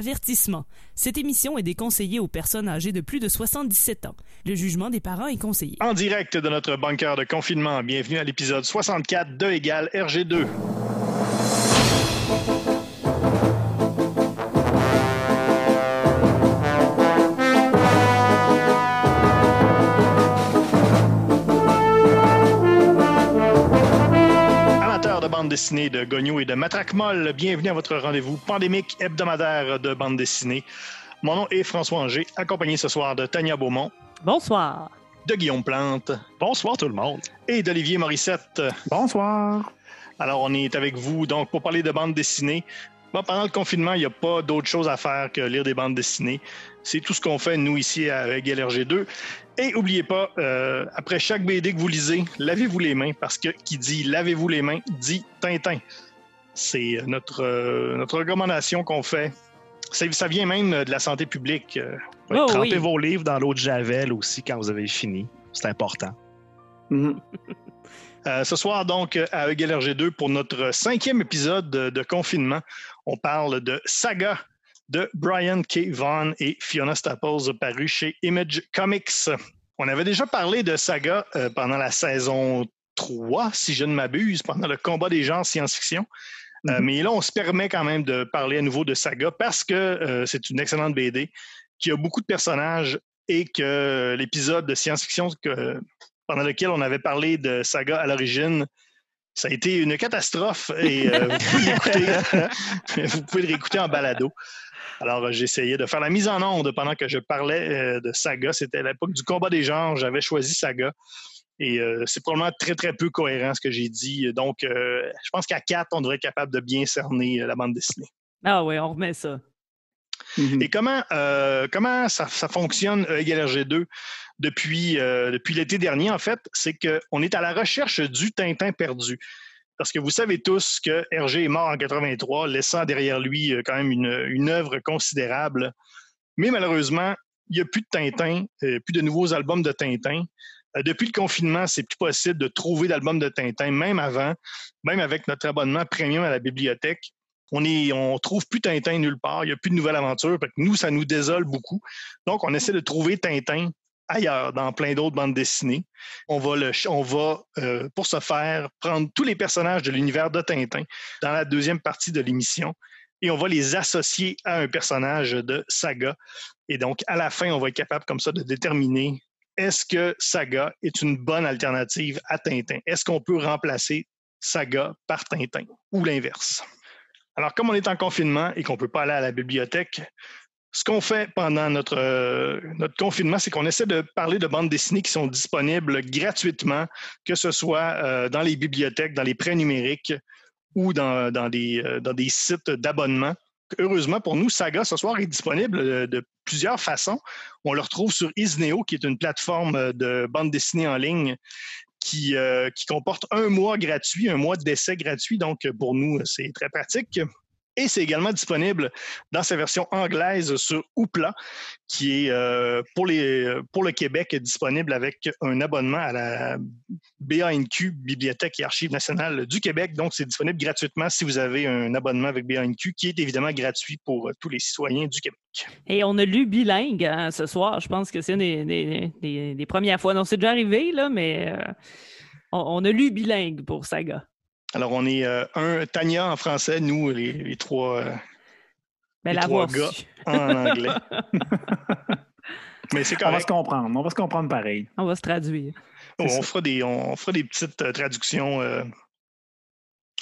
Avertissement. Cette émission est déconseillée aux personnes âgées de plus de 77 ans. Le jugement des parents est conseillé. En direct de notre bunker de confinement, bienvenue à l'épisode 64 de égale RG2. Bande dessinée de Gogno et de Matraque Molle, bienvenue à votre rendez-vous pandémique hebdomadaire de bande dessinée. Mon nom est François Anger, accompagné ce soir de Tania Beaumont, Bonsoir. de Guillaume Plante Bonsoir tout le monde. et d'Olivier Morissette. Bonsoir. Alors, on est avec vous donc pour parler de bande dessinée. Bon, pendant le confinement, il n'y a pas d'autre chose à faire que lire des bandes dessinées. C'est tout ce qu'on fait, nous, ici, à GLRG2. Et n'oubliez pas, euh, après chaque BD que vous lisez, lavez-vous les mains, parce que qui dit lavez-vous les mains dit Tintin. C'est notre, euh, notre recommandation qu'on fait. Ça vient même de la santé publique. euh, Oh, Trempez oui. vos livres dans l'eau de Javel aussi quand vous avez fini. C'est important. Mhm. Euh, ce soir, donc, à EGLRG2, pour notre cinquième épisode de, de confinement, on parle de Saga de Brian K. Vaughan et Fiona Staples, paru chez Image Comics. On avait déjà parlé de Saga euh, pendant la saison 3, si je ne m'abuse, pendant le combat des genres science-fiction. Euh, Mhm. mais là, on se permet quand même de parler à nouveau de Saga parce que euh, c'est une excellente BD qui a beaucoup de personnages et que l'épisode de science-fiction pendant lequel on avait parlé de Saga à l'origine, ça a été une catastrophe et euh, vous, pouvez l'écouter- vous pouvez le réécouter en balado. Alors, euh, j'essayais de faire la mise en onde pendant que je parlais euh, de Saga. C'était à l'époque du combat des genres. J'avais choisi Saga. Et euh, c'est probablement très, très peu cohérent ce que j'ai dit. Donc, euh, je pense qu'à quatre, on devrait être capable de bien cerner euh, la bande dessinée. Ah oui, on remet ça. Et comment, comment ça, ça fonctionne euh, EGLRG2 depuis, depuis l'été dernier, en fait, c'est qu'on est à la recherche du Tintin perdu. Parce que vous savez tous que Hergé est mort en 83, laissant derrière lui euh, quand même une, œuvre considérable. Mais malheureusement, il n'y a plus de Tintin, euh, plus de nouveaux albums de Tintin. Euh, depuis le confinement, c'est plus possible de trouver d'albums de Tintin, même avant, même avec notre abonnement premium à la bibliothèque on est, on trouve plus Tintin nulle part. Il n'y a plus de. Fait que nous, ça nous désole beaucoup. Donc, on essaie de trouver Tintin ailleurs, dans plein d'autres bandes dessinées. On va, euh, pour ce faire, prendre tous les personnages de l'univers de Tintin dans la deuxième partie de l'émission et on va les associer à un personnage de Saga. Et donc, à la fin, on va être capable comme ça de déterminer est-ce que Saga est une bonne alternative à Tintin? Est-ce qu'on peut remplacer Saga par Tintin ou l'inverse? Alors, comme on est en confinement et qu'on ne peut pas aller à la bibliothèque, ce qu'on fait pendant notre, euh, notre confinement, c'est qu'on essaie de parler de bandes dessinées qui sont disponibles gratuitement, que ce soit euh, dans les bibliothèques, dans les prêts numériques ou dans, dans des, euh, dans des sites d'abonnement. Heureusement pour nous, Saga ce soir est disponible de plusieurs façons. On le retrouve sur Isneo, qui est une plateforme de bande dessinée en ligne qui comporte un mois gratuit, un mois d'essai gratuit. Donc, pour nous, c'est très pratique. Et c'est également disponible dans sa version anglaise sur Oupla, qui est euh, pour, le Québec disponible avec un abonnement à la BANQ, Bibliothèque et Archives nationales du Québec. Donc, c'est disponible gratuitement si vous avez un abonnement avec BANQ, qui est évidemment gratuit pour tous les citoyens du Québec. Et on a lu bilingue hein, ce soir. Je pense que c'est une des premières fois. Non, c'est déjà arrivé, là, mais euh, on, on a lu bilingue pour Saga. Alors, on est euh, un Tania en français, nous, les, les trois euh, Mais Les trois gars. en anglais. Mais c'est On va se comprendre. On va se comprendre pareil. On va se traduire. On, fera des, on fera des petites euh, traductions euh,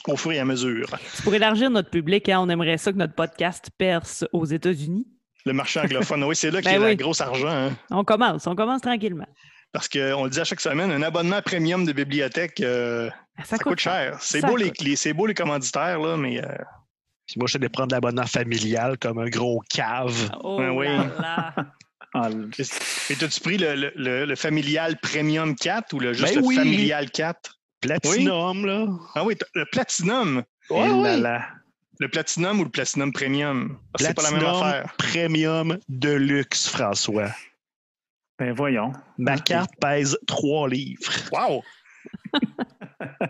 au fur et à mesure. C'est pour élargir notre public. hein, on aimerait ça que notre podcast perce aux États-Unis. Le marché anglophone, oui, c'est là qu'il y Ben a oui. le gros argent. hein. On commence. On commence tranquillement. Parce qu'on le dit à chaque semaine, un abonnement premium de bibliothèque, euh, Ah, ça, coûte cher. C'est beau, les, coûte. les- c'est beau les commanditaires, là, mais euh, Puis moi, je de prendre l'abonnement familial comme un gros cave. Oh Ben oui. là là. Ah, et t'as-tu pris le, le- le- le familial premium 4 ou le, juste Ben le oui. familial 4? Platinum, là. Ah oui, le platinum? Ouais, Et là ouais. là. Le platinum ou le platinum premium? Parce que C'est pas la même Platinum affaire. Premium de luxe, François. Ben voyons. Ma carte pèse 3 livres. Wow! Puis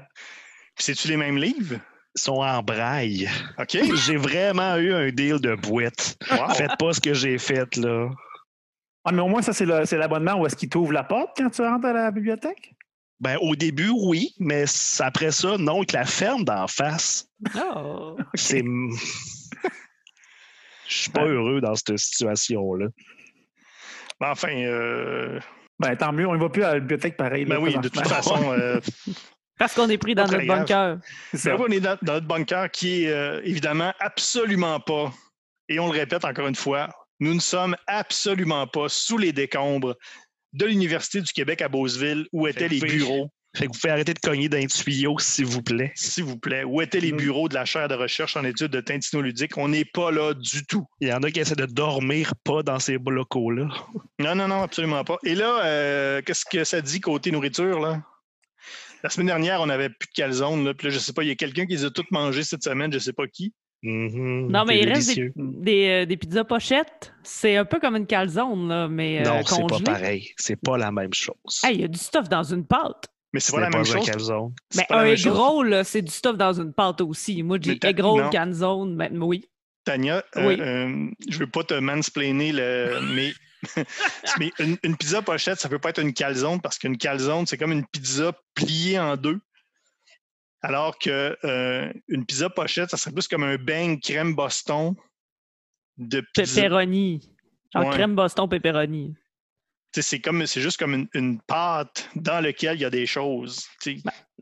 C'est-tu les mêmes livres? Ils sont en braille. OK? J'ai vraiment eu un deal de boîte. Wow. Faites pas ce que j'ai fait, là. Ah, mais au moins, ça, c'est le- c'est l'abonnement où est-ce qu'il t'ouvre la porte quand tu rentres à la bibliothèque? Ben, au début, oui, mais après ça, non, te la ferment d'en face. Oh. C'est. Je suis pas Ouais. heureux dans cette situation-là. Ben, Enfin, euh, Ben, tant mieux, on ne va plus à la bibliothèque pareil. là, ben oui, de toute façon, euh, Parce qu'on est pris dans notre bunker. C'est ça. Ben oui, on est dans, dans notre bunker qui est euh, évidemment absolument pas, et on le répète encore une fois, nous ne sommes absolument pas sous les décombres de l'Université du Québec à Beauceville où étaient les bureaux, Fait que vous pouvez arrêter de cogner d'un tuyau, s'il vous plaît. s'il vous plaît, où étaient les Mm. bureaux de la chaire de recherche en études de tintinoludique. On n'est pas là du tout. Il y en a qui essaient de dormir pas dans ces locaux-là. Non, non, non, absolument pas. Et là, euh, qu'est-ce que ça dit côté nourriture, là? La semaine dernière, on n'avait plus de calzone, là. Puis là, je sais pas, il y a quelqu'un qui les a toutes mangées cette semaine, je sais pas qui. Mhm, Non, mais il reste des, euh, des pizzas pochettes. C'est un peu comme une calzone, là, mais euh, Non, c'est pas pareil. C'est pas la même chose. Hey, Il y a du stuff dans une pâte. Mais c'est Ce pas la même chose. Mais un egg roll, là, c'est du stuff dans une pâte aussi. Moi, j'ai egg roll, canzone, ben, oui. Tania, euh, Oui. euh, je veux pas te mansplainer, le, mais, mais une, une pizza pochette, ça peut pas être une calzone parce qu'une calzone, c'est comme une pizza pliée en deux. Alors que euh, une pizza pochette, ça serait plus comme un bang crème Boston de pizza. Pepperoni. Genre Ouais. crème Boston pepperoni. C'est comme c'est juste comme une, une pâte dans laquelle il y a des choses. sais.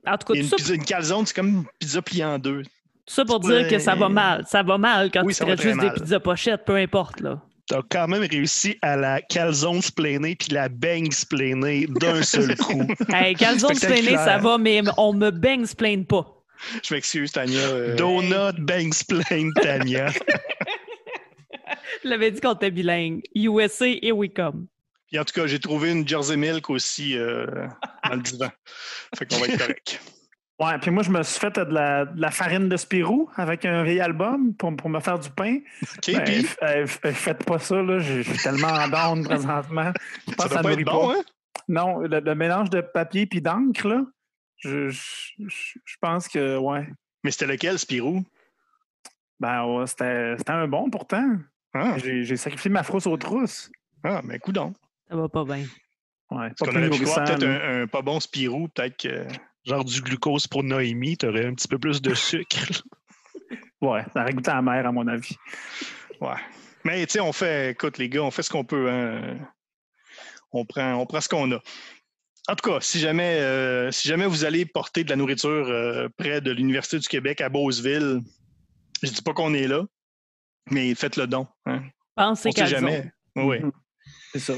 En tout cas, tout une, ça, pizza- une calzone, c'est comme une pizza pliée en deux. tout ça pour dire que ça va mal. Ça va mal quand Oui, tu traites juste mal. des pizzas pochettes, peu importe. là. T'as quand même réussi à la calzone splainer puis la bang splainer d'un seul coup. Hey, calzone splainé, Spectaculaire. ça va, mais on me bang splaine pas. Je m'excuse, Tania. euh, Donut bang splain, Tania. Je l'avais dit qu'on était bilingue. USA, here we come. Puis en tout cas, j'ai trouvé une Jersey Milk aussi euh, dans le divan. Fait qu'on va être correct. Ouais, puis moi, je me suis fait de la, de la farine de Spirou avec un vieil album pour, pour me faire du pain. OK, Ben, puis? euh, f- faites pas ça, là. Je suis tellement en down présentement. Je pense ça que doit ça pas être bon, hein? Non, le, le mélange de papier puis d'encre, là, je, je, je- je pense que, ouais. Mais c'était lequel, Spirou? Ben, ouais, c'était c'était un bon pourtant. Ah, J'ai sacrifié ma frousse aux trousses. ah mais coudon. Ça va pas bien. Ouais, Parce qu'on aurait pu croire peut-être un, un pas bon Spirou, peut-être que. Genre du glucose pour Noémie, t'aurais un petit peu plus de sucre. Ouais, ça aurait goûté amer, à mon avis. Ouais. Mais tu sais, on fait, écoute, les gars, on fait ce qu'on peut. hein. On, prend, on prend ce qu'on a. En tout cas, si jamais, euh, si jamais vous allez porter de la nourriture euh, près de l'Université du Québec à Beauceville, je dis pas qu'on est là, mais faites le don. Hein. Pensez calzone. jamais. Oui, oui. C'est ça.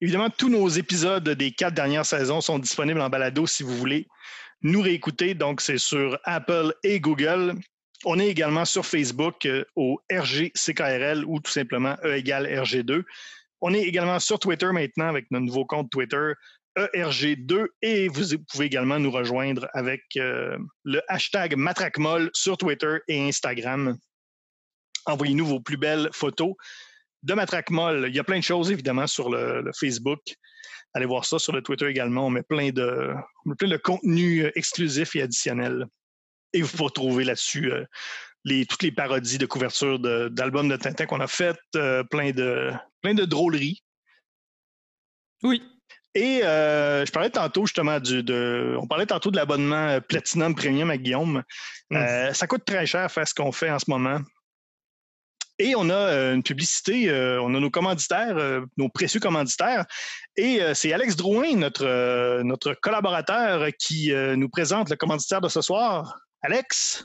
Évidemment, tous nos épisodes des quatre dernières saisons sont disponibles en balado si vous voulez nous réécouter. Donc, c'est sur Apple et Google. On est également sur Facebook euh, au RGCKRL ou tout simplement E égale RG2. On est également sur Twitter maintenant avec notre nouveau compte Twitter E ERG2 et vous pouvez également nous rejoindre avec euh, le hashtag MatraqueMolle sur Twitter et Instagram. Envoyez-nous vos plus belles photos de Matraque Molle. Il y a plein de choses, évidemment, sur le, le Facebook. Allez voir ça sur le Twitter également. On met plein de, met plein de contenu euh, exclusif et additionnel. Et vous pouvez trouver là-dessus euh, les, toutes les parodies de couverture d'albums de, Tintin qu'on a faites, euh, plein, de, plein de drôleries. Oui. Et euh, je parlais tantôt justement du, de, on parlait tantôt de l'abonnement Platinum Premium à Guillaume. Euh, ça coûte très cher faire ce qu'on fait en ce moment. Et on a euh, une publicité, euh, on a nos commanditaires, euh, nos précieux commanditaires. Et c'est Alex Drouin, notre, notre collaborateur, qui nous présente le commanditaire de ce soir. Alex?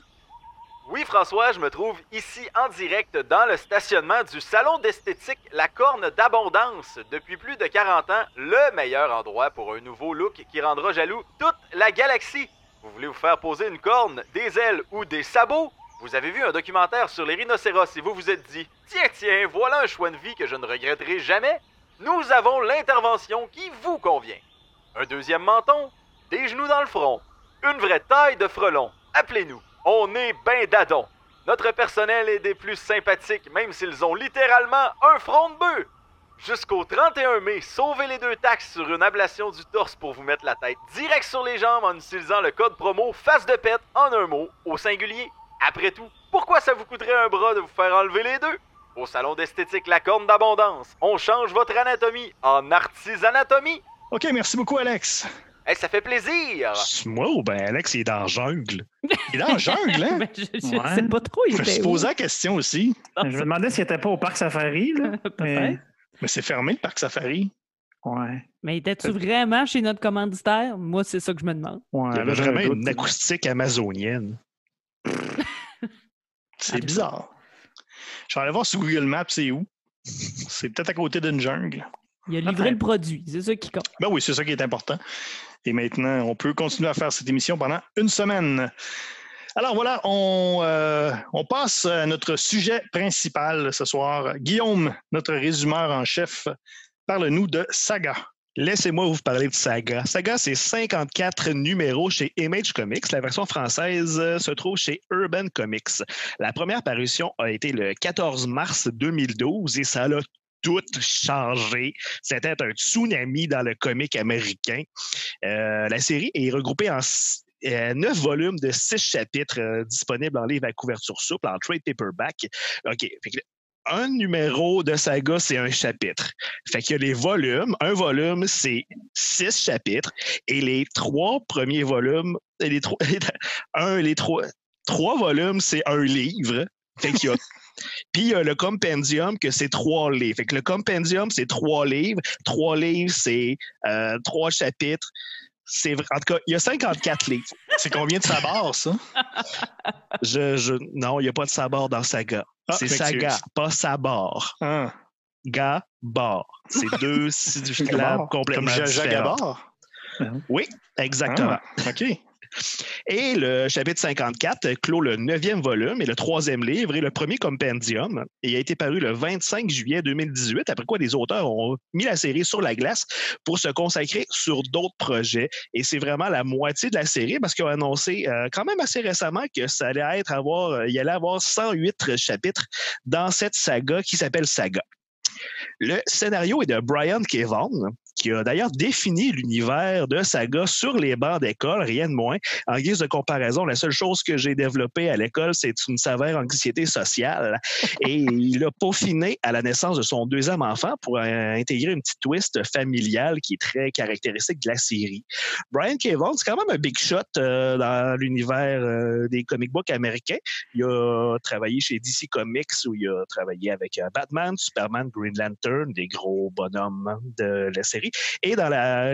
Oui, François, je me trouve ici en direct dans le stationnement du Salon d'esthétique La Corne d'Abondance. Depuis plus de 40 ans, le meilleur endroit pour un nouveau look qui rendra jaloux toute la galaxie. Vous voulez vous faire poser une corne, des ailes ou des sabots? Vous avez vu un documentaire sur les rhinocéros et vous vous êtes dit Tiens, tiens, voilà un choix de vie que je ne regretterai jamais. Nous avons l'intervention qui vous convient. Un deuxième menton, des genoux dans le front, une vraie taille de frelon. Appelez-nous. On est ben dadon. Notre personnel est des plus sympathiques, même s'ils ont littéralement un front de bœuf. Jusqu'au 31 mai, sauvez les deux taxes sur une ablation du torse pour vous mettre la tête direct sur les jambes en utilisant le code promo face de pète en un mot au singulier. Après tout, pourquoi ça vous coûterait un bras de vous faire enlever les deux? Au salon d'esthétique La Corne d'Abondance, on change votre anatomie en artisanatomie. OK, merci beaucoup, Alex. Hey, ça fait plaisir! C'est Moi ou ben Alex, il est dans la jungle? Il est dans la jungle, hein? Ben, je je Ouais. sais pas trop. Il Je me posé la question aussi. Je me demandais s'il n'était pas au parc safari. Là. mais, c'est fermé, le parc safari. ouais, Mais étais-tu vraiment chez notre commanditaire? Moi, c'est ça que je me demande. ouais, Il y avait vraiment une acoustique amazonienne. C'est bizarre. Je vais aller voir sur Google Maps, c'est où? C'est peut-être à côté d'une jungle. Il a livré Peut-être. le produit. C'est ça qui compte. Ben oui, c'est ça qui est important. Et maintenant, on peut continuer à faire cette émission pendant une semaine. Alors voilà, on, euh, on passe à notre sujet principal ce soir. Guillaume, notre résumeur en chef, parle-nous de Saga. Laissez-moi vous parler de Saga. Saga, c'est 54 numéros chez Image Comics. La version française euh, se trouve chez Urban Comics. La première parution a été le 14 mars 2012 et ça a tout changé. C'était un tsunami dans le comic américain. Euh, la série est regroupée en euh, neuf volumes de six chapitres disponibles en livre à couverture souple, en trade paperback. OK. Un numéro de saga, c'est un chapitre. Fait qu'il y a les volumes. Un volume, c'est six chapitres. Et les trois premiers volumes, les trois, un, les trois, trois volumes, c'est un livre. Fait qu'il y a Puis il y a le compendium que c'est trois livres. Fait que le compendium, c'est trois livres. Trois livres, c'est euh, trois chapitres. C'est vrai- En tout cas, il y a 54 livres. C'est combien de sabords, ça? Je, je, non, il n'y a pas de sabord dans Saga. Ah, c'est. Saga, pas sabord. Ah, Gabord. C'est deux syllabes complètement Comme Jaja différentes. Oui, exactement. Ah, OK. Et le chapitre 54 clôt le neuvième volume et le troisième livre et le premier compendium. Et il a été paru le 25 juillet 2018, après quoi les auteurs ont mis la série sur la glace pour se consacrer sur d'autres projets. Et c'est vraiment la moitié de la série parce qu'ils ont annoncé euh, quand même assez récemment que ça allait être avoir, euh, il allait avoir 108 chapitres dans cette saga qui s'appelle Saga. Le scénario est de Brian Kevan, qui a d'ailleurs défini l'univers de Saga sur les bancs d'école, rien de moins. En guise de comparaison, la seule chose que j'ai développée à l'école, c'est une sévère anxiété sociale. Et il a peaufiné à la naissance de son deuxième enfant pour euh, intégrer une petite twist familiale qui est très caractéristique de la série. Brian Kevan, c'est quand même un big shot euh, dans l'univers euh, des comic books américains. Il a travaillé chez DC Comics où il a travaillé avec euh, Batman, Superman, Green Lantern, des gros bonhommes de la série. Et dans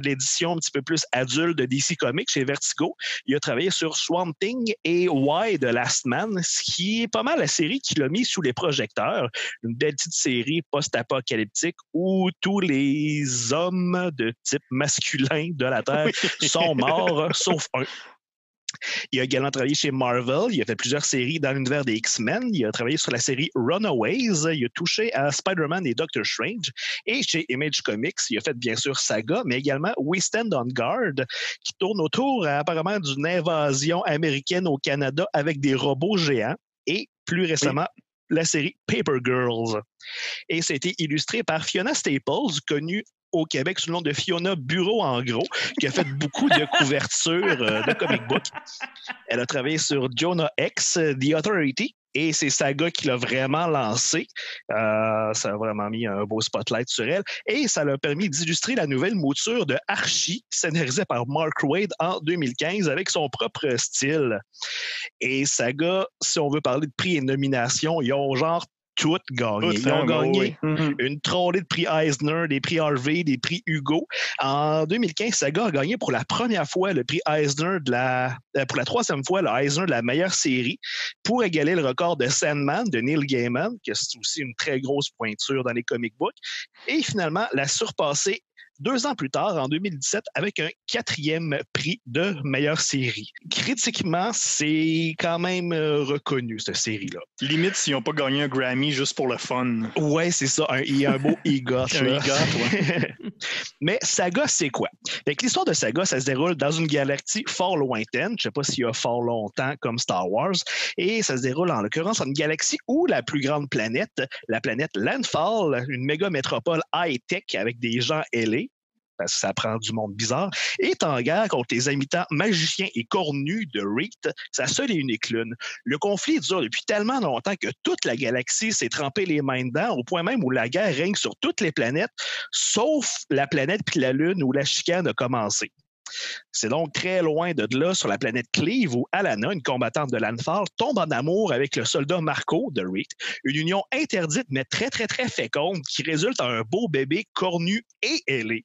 l'édition un petit peu plus adulte de DC Comics chez Vertigo, il a travaillé sur Swamp Thing et Why The Last Man, ce qui est pas mal la série qu'il a mis sous les projecteurs. Une belle petite série post-apocalyptique où tous les hommes de type masculin de la Terre sont morts, sauf un. Il a également travaillé chez Marvel. Il a fait plusieurs séries dans l'univers des X-Men. Il a travaillé sur la série Runaways. Il a touché à Spider-Man et Doctor Strange. Et chez Image Comics, il a fait bien sûr Saga, mais également We Stand on Guard, qui tourne autour euh, apparemment d'une invasion américaine au Canada avec des robots géants. Et plus récemment, la série Paper Girls. Et ça a été illustré par Fiona Staples, connue au Québec sous le nom de Fiona Bureau en gros, qui a fait beaucoup de couvertures euh, de comic book. Elle a travaillé sur Jonah X, The Authority, et c'est Saga qui l'a vraiment lancé. Euh, ça a vraiment mis un beau spotlight sur elle. Et ça l'a permis d'illustrer la nouvelle mouture de Archie, scénarisée par Mark Wade en 2015 avec son propre style. Et Saga, si on veut parler de prix et nominations, ils ont genre toutes gagné. Ils ont hein, gagné oui. Mhm. une trollée de prix Eisner, des prix Harvey, des prix Hugo. En 2015, Saga a gagné pour la première fois le prix Eisner de la, euh, pour la troisième fois le Eisner de la meilleure série pour égaler le record de Sandman de Neil Gaiman, que c'est aussi une très grosse pointure dans les comic books. Et finalement, la surpasser deux ans plus tard, en 2017, avec un quatrième prix de meilleure série. Critiquement, c'est quand même euh, reconnu, cette série-là. Limite s'ils n'ont pas gagné un Grammy juste pour le fun. Ouais, c'est ça. un- Il y a un beau EGOT. Un Mais Saga, c'est quoi? L'histoire de Saga, ça se déroule dans une galaxie fort lointaine, je ne sais pas s'il y a fort longtemps comme Star Wars, et ça se déroule en l'occurrence en une galaxie où la plus grande planète, la planète Landfall, une méga métropole high-tech avec des gens ailés, parce que ça prend du monde bizarre, est en guerre contre les habitants magiciens et cornus de Reed, sa seule et unique lune. Le conflit dure depuis tellement longtemps que toute la galaxie s'est trempée les mains dedans, au point même où la guerre règne sur toutes les planètes, sauf la planète puis la lune où la chicane a commencé. C'est donc très loin de là, sur la planète Cleve, où Alana, une combattante de l'Anfal, tombe en amour avec le soldat Marco de Reed, une union interdite mais très, très, très féconde qui résulte en un beau bébé cornu et ailé.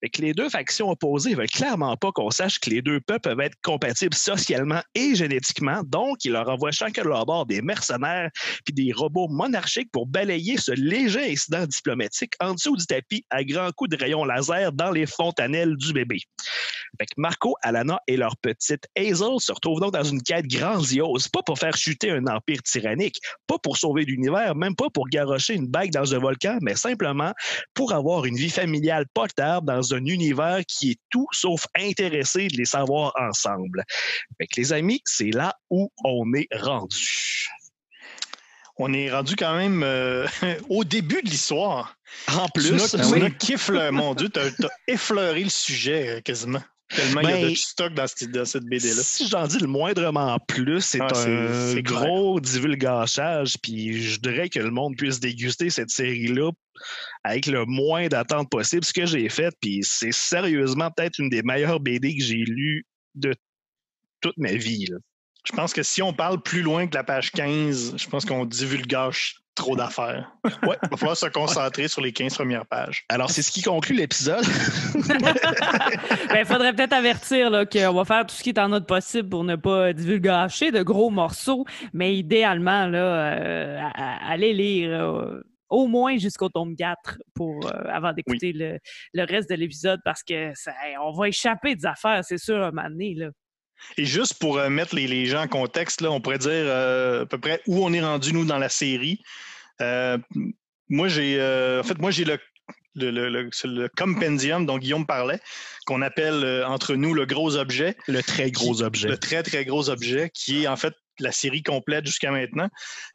Fait que les deux factions opposées veulent clairement pas qu'on sache que les deux peuples peuvent être compatibles socialement et génétiquement, donc ils leur envoient chacun de leur bord des mercenaires puis des robots monarchiques pour balayer ce léger incident diplomatique en dessous du tapis à grands coups de rayons laser dans les fontanelles du bébé. Fait que Marco, Alana et leur petite Hazel se retrouvent donc dans une quête grandiose, pas pour faire chuter un empire tyrannique, pas pour sauver l'univers, même pas pour garrocher une bague dans un volcan, mais simplement pour avoir une vie familiale pas dans un univers qui est tout sauf intéressé de les savoir ensemble. Fait que les amis, c'est là où on est rendu. On est rendu quand même euh, au début de l'histoire. En plus, tu as, mon Dieu, tu as, effleuré le sujet euh, quasiment. Tellement il y a de ben, stock dans cette, BD-là. Si j'en dis le moindrement plus, c'est ah, un gros divulgachage, puis je dirais que le monde puisse déguster cette série-là avec le moins d'attente possible. Ce que j'ai fait, puis c'est sérieusement peut-être une des meilleures BD que j'ai lues de toute ma vie. Je pense que si on parle plus loin que la page 15, je pense qu'on divulgage trop d'affaires. Ouais, il va falloir se concentrer sur les 15 premières pages. Alors, c'est ce qui conclut l'épisode. Il ben, faudrait peut-être avertir qu'on va faire tout ce qui est en notre possible pour ne pas divulgacher de gros morceaux, mais idéalement, là, euh, aller lire. Euh, au moins jusqu'au tome 4 pour, euh, avant d'écouter le, reste de l'épisode parce que ça, on va échapper des affaires, c'est sûr, un moment donné. Là. Et juste pour euh, mettre les, gens en contexte, là, on pourrait dire euh, à peu près où on est rendu, nous, dans la série. Euh, moi, j'ai en fait, moi, j'ai le, le, compendium dont Guillaume parlait, qu'on appelle entre nous le gros objet. Le très gros objet. Le très, très gros objet, qui est en fait la série complète jusqu'à maintenant.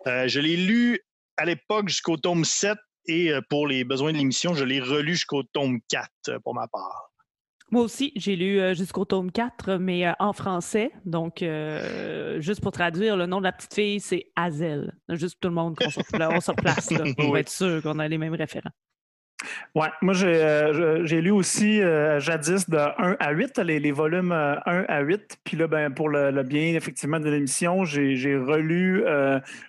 je l'ai lu à l'époque jusqu'au tome 7 et pour les besoins de l'émission, je l'ai relu jusqu'au tome 4 pour ma part. Moi aussi, j'ai lu euh, jusqu'au tome 4, mais euh, en français. Donc, euh, juste pour traduire, le nom de la petite fille, c'est Hazel. Juste tout le monde qu'on se, replace là, pour être sûr qu'on a les mêmes référents. Oui, moi j'ai j'ai lu aussi jadis de 1 à 8, les, volumes 1 à 8. Puis là, ben, pour le, bien effectivement de l'émission, j'ai relu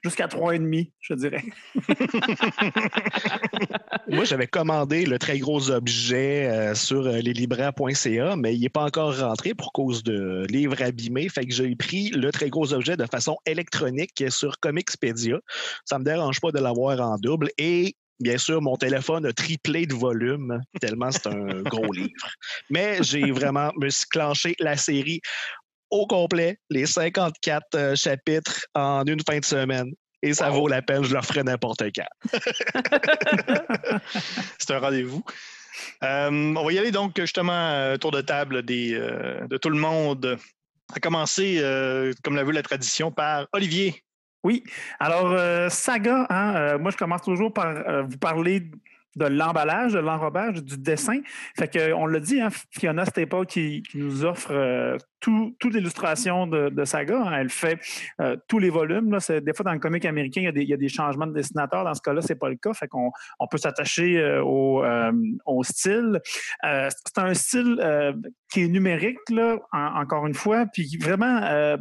jusqu'à 3,5, je dirais. moi, j'avais commandé le très gros objet sur leslibraires.ca, mais il n'est pas encore rentré pour cause de livres abîmés. Fait que j'ai pris le très gros objet de façon électronique sur Comixpedia. Ça me dérange pas de l'avoir en double. Et Bien sûr, mon téléphone a triplé de volume, tellement c'est un gros livre. Mais j'ai vraiment me suis clenché la série au complet, les 54 euh, chapitres en une fin de semaine. Et ça vaut la peine, je le ferai n'importe quand. c'est un rendez-vous. Euh, on va y aller donc justement euh, tour de table des, de tout le monde. À commencer, comme l'a vu la tradition, par Olivier. Oui. Alors, euh, saga, hein, euh, moi, je commence toujours par euh, vous parler de l'emballage, de l'enrobage, du dessin. Fait que, on l'a dit, hein, Fiona Staple qui, qui nous offre toute l'illustration de, Saga. Hein. elle fait euh, tous les volumes. Là. Des fois, dans le comic américain, il y, a des, changements de dessinateur. Dans ce cas-là, c'est pas le cas. Fait qu'on on peut s'attacher euh, euh, au, style. c'est un style qui est numérique, là, encore une fois, puis vraiment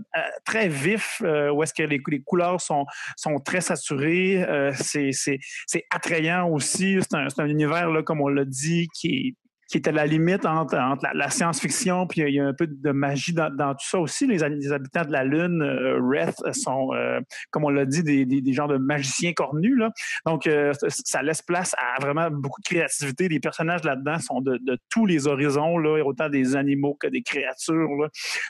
très vif, où est-ce que les, les, couleurs sont, sont très saturées. c'est attrayant aussi. C'est un, un, univers, là, comme on l'a dit, qui est qui est à la limite entre, la, science-fiction, puis il y, a un peu de magie dans, tout ça aussi. Les, habitants de la Lune, euh, sont, euh, comme on l'a dit, des, genres de magiciens cornus. Là. Donc, euh, ça laisse place à vraiment beaucoup de créativité. Les personnages là-dedans sont de, tous les horizons, là, autant des animaux que des créatures.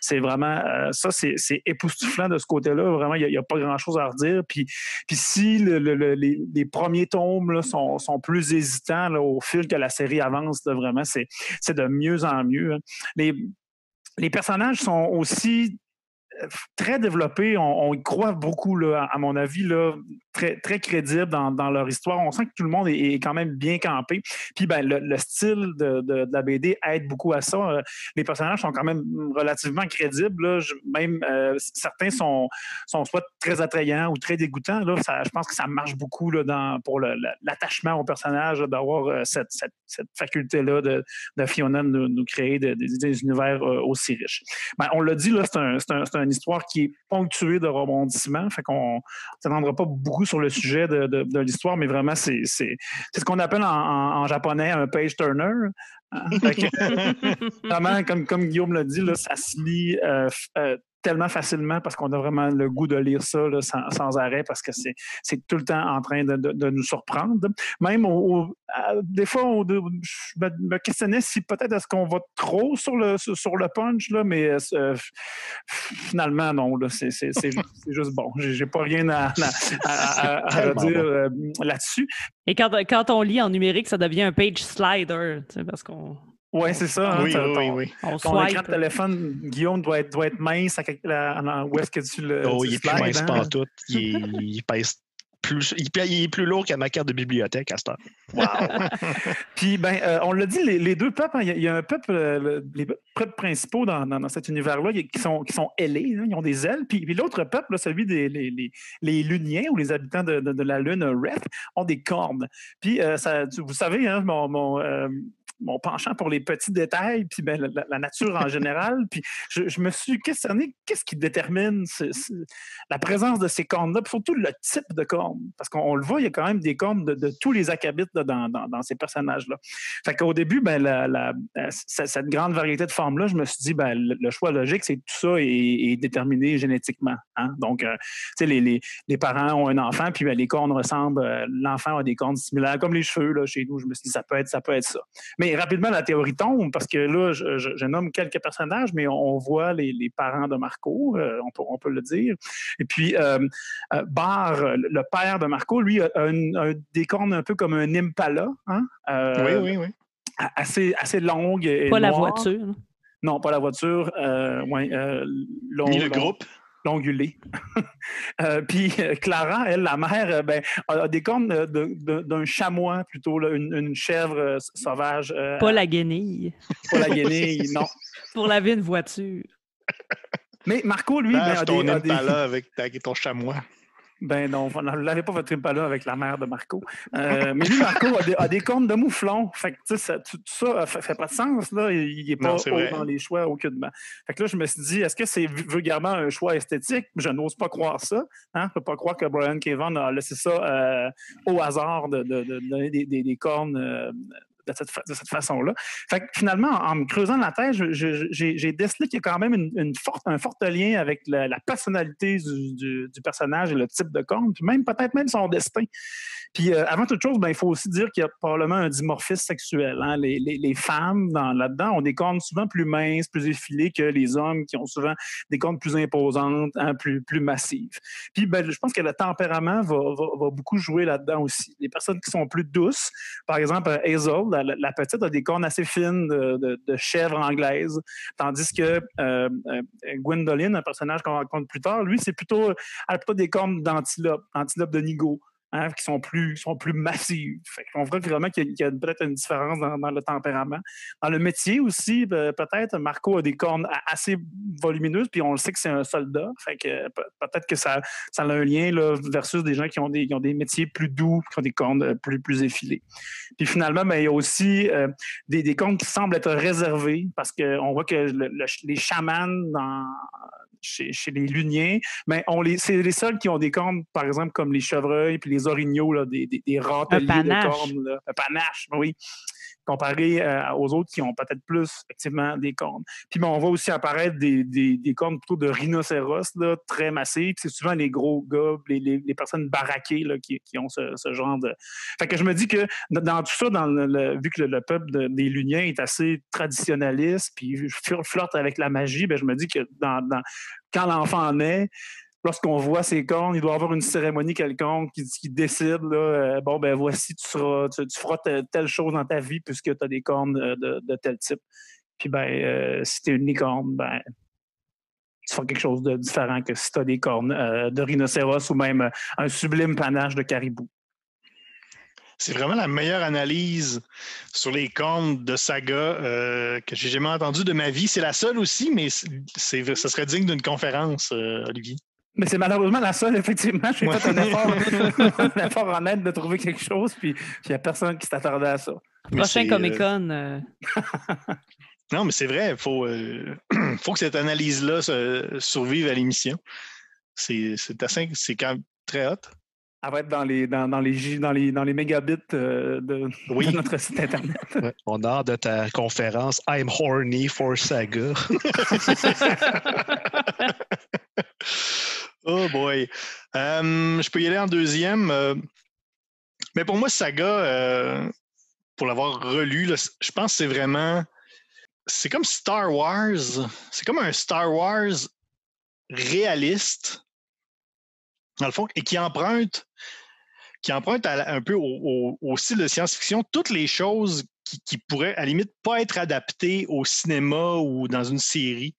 C'est vraiment, ça, c'est époustouflant de ce côté-là. Vraiment, il n'y a, pas grand-chose à redire. Puis, puis si les, premiers tomes là, sont, plus hésitants au fil que la série avance, vraiment, c'est de mieux en mieux. Hein. Les, personnages sont aussi très développés. On, y croit beaucoup, à mon avis, là, très, très crédibles dans, leur histoire. On sent que tout le monde est, quand même bien campé. Puis ben, le, style de, la BD aide beaucoup à ça. Euh, les personnages sont quand même relativement crédibles. Même euh, certains sont, soit très attrayants ou très dégoûtants. Là. Je pense que ça marche beaucoup là, dans, pour l'attachement au personnage d'avoir euh, cette, faculté-là de, Fiona de nous, créer des univers aussi riches. Ben, on l'a dit, c'est un, un, un une histoire qui est ponctuée de rebondissements. Fait qu'on ne pas beaucoup sur le sujet de, l'histoire, mais vraiment, c'est ce qu'on appelle en, japonais un page turner. Hein? vraiment, comme, comme Guillaume l'a dit, là, ça se lit euh, euh, tellement facilement parce qu'on a vraiment le goût de lire ça sans, arrêt parce que c'est tout le temps en train de, nous surprendre. Même des fois, je me, questionnais si peut-être est-ce qu'on va trop sur le, sur le punch, là, mais euh, finalement, non. C'est juste bon. J'ai pas rien à, à, dire euh, là-dessus. Et quand, quand on lit en numérique, ça devient un page slider, parce qu'on oui, c'est ça. Hein, oui, oui, oui, ton écran de téléphone, Guillaume, doit être, doit être mince. À, où est-ce que tu le. Oh, il est plus mince hein? tout. Il, il pèse plus, il, est plus lourd qu'à ma carte de bibliothèque à ce temps. Wow. Puis, ben, euh, on l'a dit, les, deux peuples, hein, il y, a un peuple, euh, les peuples principaux dans, dans, cet univers-là, qui sont, qui sont ailés, ils ont des ailes. Puis, l'autre peuple, celui des les, les, les, Luniens ou les habitants de, de, la Lune, Red, ont des cornes. Puis, euh, ça, vous savez, hein, mon, mon mon penchant pour les petits détails, puis ben, la, nature en général. Puis je, me suis questionné qu'est-ce qui détermine la présence de ces cornes-là, puis surtout le type de cornes. Parce qu'on le voit, il y a quand même des cornes de, tous les acabites dans, dans, ces personnages-là. Fait qu'au début, ben, la, cette grande variété de formes-là, je me suis dit, ben, le, choix logique, c'est que tout ça est, déterminé génétiquement. Hein. Donc, euh, tu sais, les, les, parents ont un enfant, puis ben, les cornes ressemblent, euh, l'enfant a des cornes similaires, comme les cheveux, là, chez nous. Je me suis dit, ça peut être ça. Peut être ça. Mais rapidement, la théorie tombe parce que là, je, nomme quelques personnages, mais on, voit les, parents de Marco, euh, on, peut, le dire. Et puis, euh, euh Bar, le père de Marco, lui, a, un, des cornes un peu comme un impala. Hein? oui, oui, oui. Assez, assez longue. Et pas la voiture. Non, pas la voiture. Ni le groupe l'ongulé. Euh, puis euh, Clara, elle, la mère, euh, ben, a, des cornes d'un chamois plutôt, une, chèvre sauvage. pas la guenille. Pas la guenille, non. Pour laver une voiture. Mais Marco, lui, ben, a, des, a des... avec ton chamois. Ben non, vous n'avez pas votre là avec la mère de Marco. Euh, mais lui, Marco a des, cornes de mouflon. Fait que, ça, tout ça euh, fait, fait pas de sens. Là. Il n'est pas haut dans les choix aucunement. Fait que là, je me suis dit, est-ce que c'est vulgairement un choix esthétique? Je n'ose pas croire ça. Hein? Je ne peux pas croire que Brian Kevin a laissé ça euh, au hasard de, donner des, cornes de cette, façon-là. Fait finalement, en, me creusant la tête, j'ai décelé qu'il y a quand même un fort lien avec la, personnalité du, personnage et le type de corne, puis même peut-être même son destin. Puis euh, avant toute chose, ben, il faut aussi dire qu'il y a probablement un dimorphisme sexuel. Hein. Les, femmes là-dedans ont des cornes souvent plus minces, plus effilées que les hommes qui ont souvent des cornes plus imposantes, hein, plus, massives. Puis ben, je pense que le tempérament va, va beaucoup jouer là-dedans aussi. Les personnes qui sont plus douces, par exemple Hazel, la, petite a des cornes assez fines de, de, de chèvre anglaise, tandis que euh, euh Gwendoline, un personnage qu'on rencontre plus tard, lui, c'est plutôt, elle a plutôt des cornes d'antilope, antilope de Nigo. Hein, qui sont plus, sont plus massives. on voit vraiment qu'il y a, peut-être une différence dans, le tempérament. Dans le métier aussi, ben, peut-être, Marco a des cornes assez volumineuses, puis on le sait que c'est un soldat. Fait que peut-être que ça, ça a un lien là, versus des gens qui ont des, ont des métiers plus doux, qui ont des cornes euh, plus, plus effilées. Puis finalement, ben, il y a aussi euh, des, des cornes qui semblent être réservées parce qu'on voit que les chamans dans chez, les Luniens, mais on les, c'est les seuls qui ont des cornes, par exemple, comme les chevreuils puis les des orignaux, là, des, des, des râteliers de cornes. là. Un panache, oui. Comparé euh, aux autres qui ont peut-être plus, effectivement, des cornes. Puis bon, on voit aussi apparaître des, des, cornes plutôt de rhinocéros, là, très massifs. Puis C'est souvent les gros gars, les, les, les personnes baraquées là, qui, qui ont ce, ce genre de. Fait que je me dis que dans- tout ça, dans le, le- vu que le, le peuple de- des Luniens est assez traditionnaliste, puis flir- flirte avec la magie, ben je me dis que dans, dans- quand l'enfant naît, lorsqu'on voit ses cornes, il doit y avoir une cérémonie quelconque qui, décide, euh, bon, ben voici, tu, seras, tu, feras telle, chose dans ta vie puisque tu as des cornes euh, de, tel type. Puis ben, euh, si tu es une licorne, ben, tu feras quelque chose de différent que si tu as des cornes de rhinocéros ou même un sublime panache de caribou. C'est vraiment la meilleure analyse sur les cornes de saga que j'ai jamais entendue de ma vie. C'est la seule aussi, mais ça serait digne d'une conférence, Olivier. Mais c'est malheureusement la seule, effectivement. J'ai Ouais. fait un effort, un effort en aide de trouver quelque chose, puis il n'y a personne qui s'attendait à ça. Mais Prochain c'est, Comic euh, Con. euh, Non, mais c'est vrai, il faut, euh, faut que cette analyse-là se- survive à l'émission. C'est, c'est assez, c'est quand même très hot. Elle va être dans les, dans, dans les, J- dans les, dans les mégabits euh, de, Oui. de notre site Internet. Ouais. On a hâte de ta conférence I'm horny for saga. Oh boy. Euh, je peux y aller en deuxième. euh, mais pour moi, Saga, euh, pour l'avoir relu, je pense que c'est vraiment. C'est comme Star Wars. C'est comme un Star Wars réaliste, dans le fond, et qui emprunte, qui emprunte un peu au style de science-fiction toutes les choses qui, pourraient, à la limite, pas être adaptées au cinéma ou dans une série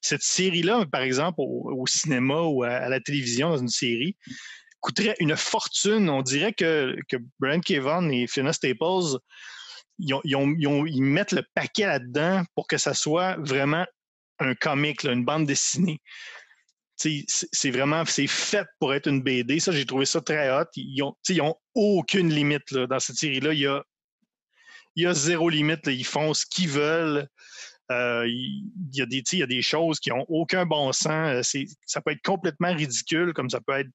cette série-là, par exemple, au, cinéma ou à, la télévision, dans une série, coûterait une fortune. On dirait que, que Brian Kevan et Fiona Staples, ils, mettent le paquet là-dedans pour que ça soit vraiment un comic, une bande dessinée. C'est vraiment c'est fait pour être une BD. Ça, j'ai trouvé ça très hot. Ils ont, ils ont aucune limite là, dans cette série-là. Il y a, il y a zéro limite. Ils font ce qu'ils veulent. Euh, il y, a des, il y a des choses qui n'ont aucun bon sens. Euh, Ça peut être complètement ridicule, comme ça peut être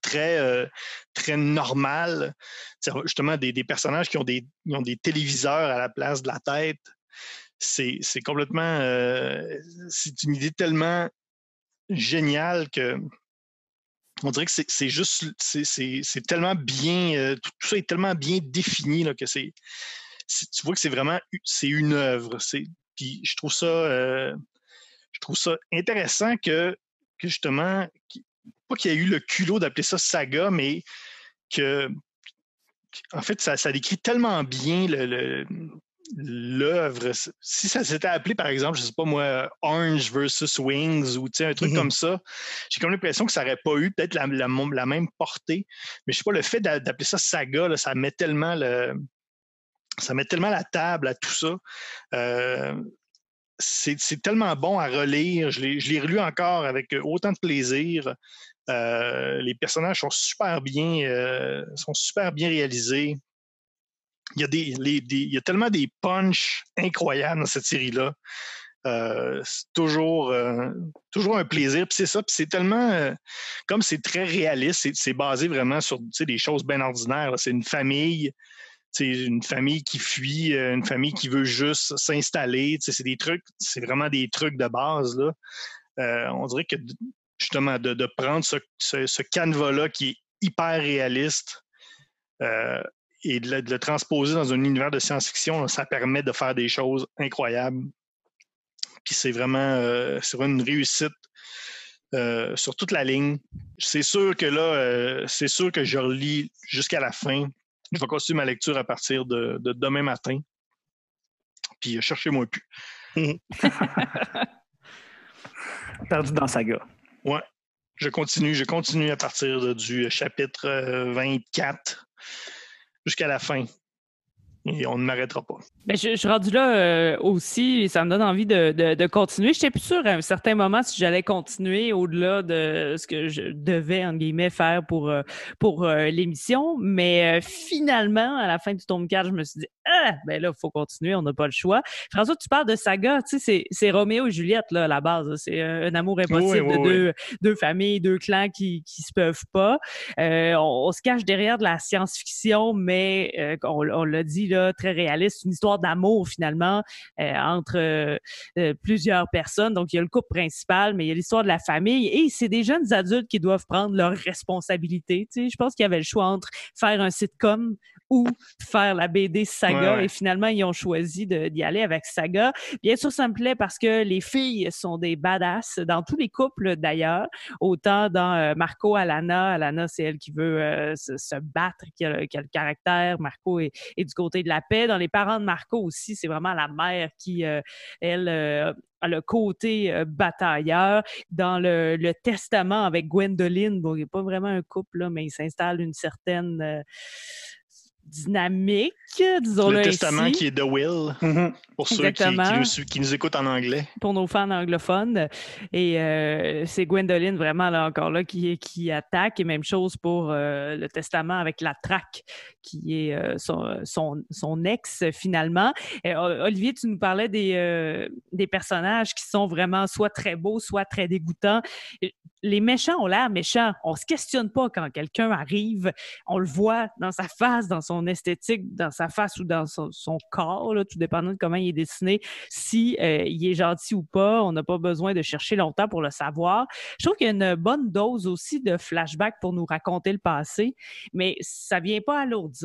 très, euh, très normal. Justement, des, personnages qui ont des, téléviseurs à la place de la tête. C'est complètement. c'est une idée tellement géniale que. On dirait que c'est juste. c'est- tellement bien. euh, tout, ça est tellement bien défini que c'est tu vois que c'est vraiment c'est une œuvre. Puis je trouve ça euh, je trouve ça intéressant que, justement pas qu'il y ait eu le culot d'appeler ça saga, mais que en fait ça, décrit tellement bien le- l'œuvre. Si ça s'était appelé, par exemple, je sais pas moi, Orange versus Wings ou un truc Mhm. comme ça, j'ai comme l'impression que ça n'aurait pas eu peut-être la, la, la même portée. Mais je sais pas, le fait d'a- d'appeler ça saga, là, ça met tellement le, ça met tellement la table à tout ça. Euh, c'est tellement bon à relire. Je l'ai je l'ai relu encore avec autant de plaisir. Euh, les personnages sont super bien, euh, sont super bien réalisés. Il y, a des, il y a tellement des punchs incroyables dans cette série-là. Euh, c'est toujours, euh, toujours un plaisir. Puis c'est ça. Puis c'est tellement, euh, comme c'est très réaliste, c'est- basé vraiment sur des choses bien ordinaires. C'est une famille c'est une famille qui fuit, euh, une famille qui veut juste s'installer. C'est des trucs, c'est vraiment des trucs de base. Là. Euh, on dirait que justement, de, de prendre ce, ce, ce canevas-là qui est hyper réaliste euh, et de le, de le transposer dans un univers de science-fiction, ça permet de faire des choses incroyables. Puis c'est vraiment, euh, vraiment une réussite euh, sur toute la ligne. C'est sûr que là, euh, c'est sûr que je relis jusqu'à la fin. Je vais continuer ma lecture à partir de, de demain matin. Puis cherchez-moi plus. Perdu dans Saga. Ouais. Je continue, je continue à partir de- du chapitre euh, 24 jusqu'à la fin. Et on ne m'arrêtera pas. Ben, je, je, suis rendu là euh, aussi, et ça me donne envie de, de, de continuer. Je n'étais plus sûr à un certain moment si j'allais continuer au-delà de ce que je devais, en guillemets, faire pour, euh, pour euh, l'émission. Mais finalement, à la fin du tome 4, je me suis dit, ah, ben là, il faut continuer, on n'a pas le choix. François, tu parles de saga, tu sais, c'est Roméo et Juliette, là, à la base. C'est un amour impossible oui, oui, de deux, deux, familles, deux clans qui qui se peuvent pas. On, on, se cache derrière de la science-fiction, mais on, on l'a dit, là, très réaliste, une histoire d'amour finalement euh, entre euh, plusieurs personnes. Donc, il y a le couple principal, mais il y a l'histoire de la famille et c'est des jeunes adultes qui doivent prendre leurs responsabilités. Tu sais, je pense qu'il y avait le choix entre faire un sitcom ou faire la BD Saga. Ouais. Et finalement, ils ont choisi d'y aller avec Saga. Bien sûr, ça me plaît parce que les filles sont des badass dans tous les couples d'ailleurs. Autant dans euh, Marco Alana. Alana, c'est elle qui veut euh, se, se, battre, qui a, qui a, le caractère. Marco est, est, du côté de la paix. Dans les parents de Marco aussi, c'est vraiment la mère qui, euh, elle, a le côté euh, batailleur. Dans le, le, testament avec Gwendoline, bon, il n'y a pas vraiment un couple, là, mais il s'installe une certaine euh, dynamique, disons-le Le testament ainsi. qui est The Will, Mhm. mm -hmm. pour ceux qui, qui, nous, qui, nous, écoutent en anglais. Pour nos fans anglophones. Et euh, c'est Gwendoline vraiment là encore là qui, qui attaque. Et même chose pour euh, le testament avec la traque, qui est euh, son, son, ex finalement. Et, Olivier, tu nous parlais des, euh, personnages qui sont vraiment soit très beaux, soit très dégoûtants. Les méchants ont l'air méchants. On ne se questionne pas quand quelqu'un arrive. On le voit dans sa face, dans son esthétique, dans sa face ou dans son, corps, là, tout dépendant de comment il est dessiné, si euh, il est gentil ou pas. On n'a pas besoin de chercher longtemps pour le savoir. Je trouve qu'il y a une bonne dose aussi de flashback pour nous raconter le passé, mais ça vient pas alourdir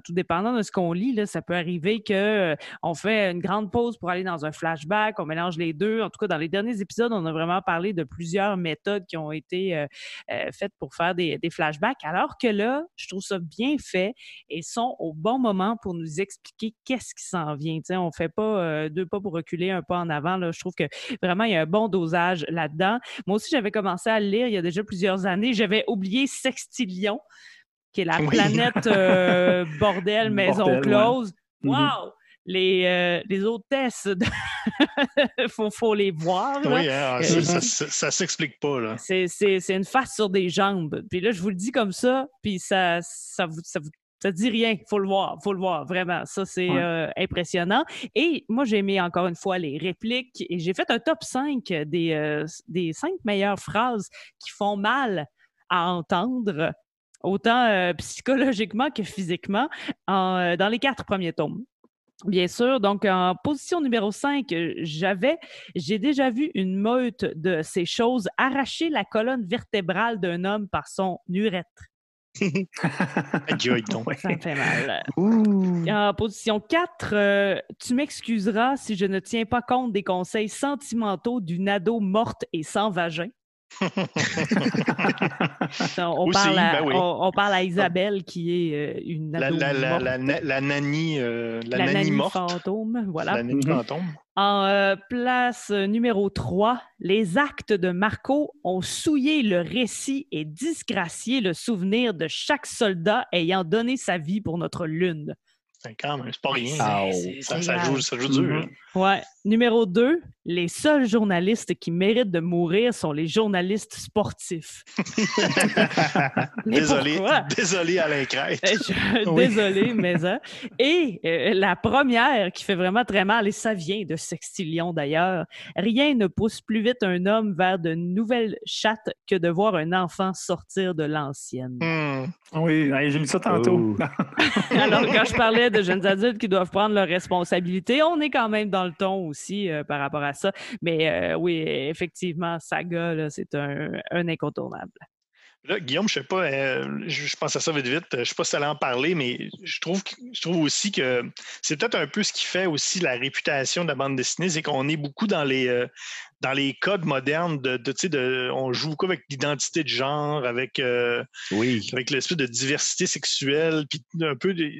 tout dépendant de ce qu'on lit, ça peut arriver que euh, fait une grande pause pour aller dans un flashback, on mélange les deux. En tout cas, dans les derniers épisodes, on a vraiment parlé de plusieurs méthodes qui ont été euh, euh, faites pour faire des, flashbacks, alors que là, je trouve ça bien fait et sont au bon moment pour nous expliquer qu'est-ce qui s'en vient. On fait pas deux pas pour reculer, un pas en avant. Là. Je trouve que vraiment, il y a un bon dosage là-dedans. Moi aussi, j'avais commencé à lire il y a déjà plusieurs années. J'avais oublié Sextillion qui est la oui. planète euh, bordel, maison bordel, close. Ouais. Wow! Mm -hmm. Les, euh, les hôtesses, il faut, faut, les voir. Là. Oui, hein, ça, ça, ça, ça s'explique pas. C'est une face sur des jambes. Puis là, je vous le dis comme ça, puis ça, ça, vous, ça vous ça dit rien, faut le voir, faut le voir, vraiment. Ça, c'est ouais. euh, impressionnant. Et moi, j'ai mis encore une fois les répliques et j'ai fait un top 5 des, euh, des 5 meilleures phrases qui font mal à entendre autant euh, psychologiquement que physiquement, en, euh, dans les quatre premiers tomes. Bien sûr, donc en position numéro 5, j'avais, j'ai déjà vu une meute de ces choses arracher la colonne vertébrale d'un homme par son urètre. Ça me fait mal. Ouh. En position 4, euh, tu m'excuseras si je ne tiens pas compte des conseils sentimentaux d'une ado morte et sans vagin. On, Aussi, parle à, ben oui. on, on, parle à Isabelle qui est euh, une la, la, la, morte. la, nanny, euh, la, la nanny, nanny morte. fantôme, voilà. La nanny Mhm. fantôme. En euh, place numéro 3, les actes de Marco ont souillé le récit et disgracié le souvenir de chaque soldat ayant donné sa vie pour notre lune. C'est quand même, c'est pas rien. Ça, ça, joue, ça joue dur. Mhm. Ouais. Numéro 2, les seuls journalistes qui méritent de mourir sont les journalistes sportifs. Désolé, désolé Alain Crête. Euh, je- Oui. Désolé, mais hein. Et euh, la première qui fait vraiment très mal, et ça vient de Sextilion d'ailleurs, rien ne pousse plus vite un homme vers de nouvelles chattes que de voir un enfant sortir de l'ancienne. Hmm. Oui, j'ai mis ça tantôt. Oh. Alors, quand je parlais de jeunes adultes qui doivent prendre leurs responsabilités, on est quand même dans le ton aussi euh, par rapport à ça. Mais euh, oui, effectivement, Saga, là, c'est un, un incontournable. Là, Guillaume, je sais pas, euh, je, je pense à ça vite vite, je sais pas si tu allais en parler, mais je trouve, que- je trouve aussi que c'est peut-être un peu ce qui fait aussi la réputation de la bande dessinée, c'est qu'on est beaucoup dans les euh, dans les codes modernes de, de, tu sais, de on joue beaucoup avec l'identité de genre, avec euh, Oui. avec l'espèce de diversité sexuelle, puis un peu des-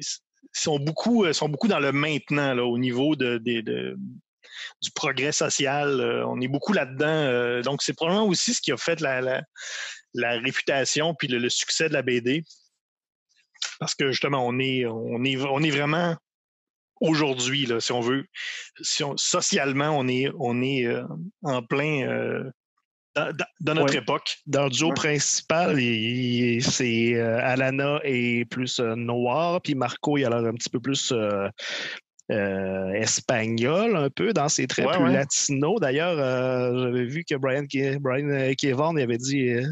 sont beaucoup sont beaucoup dans le maintenant là, au niveau de, des- de- du progrès social. euh, on est beaucoup là-dedans. euh, donc c'est probablement aussi ce qui a fait la, la, la réputation puis le, le succès de la BD. Parce que justement, on est, on est, on est vraiment aujourd'hui, si on veut. Si on, socialement, on est, on est euh, en plein euh, dans, notre Ouais. époque. Dans le duo Ouais. principal, c'est euh, Alana est plus euh, noir, puis Marco, il a l'air un petit peu plus euh, espagnol, un peu, dans ses traits Ouais, plus ouais. latinos. D'ailleurs, euh, j'avais vu que Brian, Ke- Brian euh, Kevan il avait dit. euh,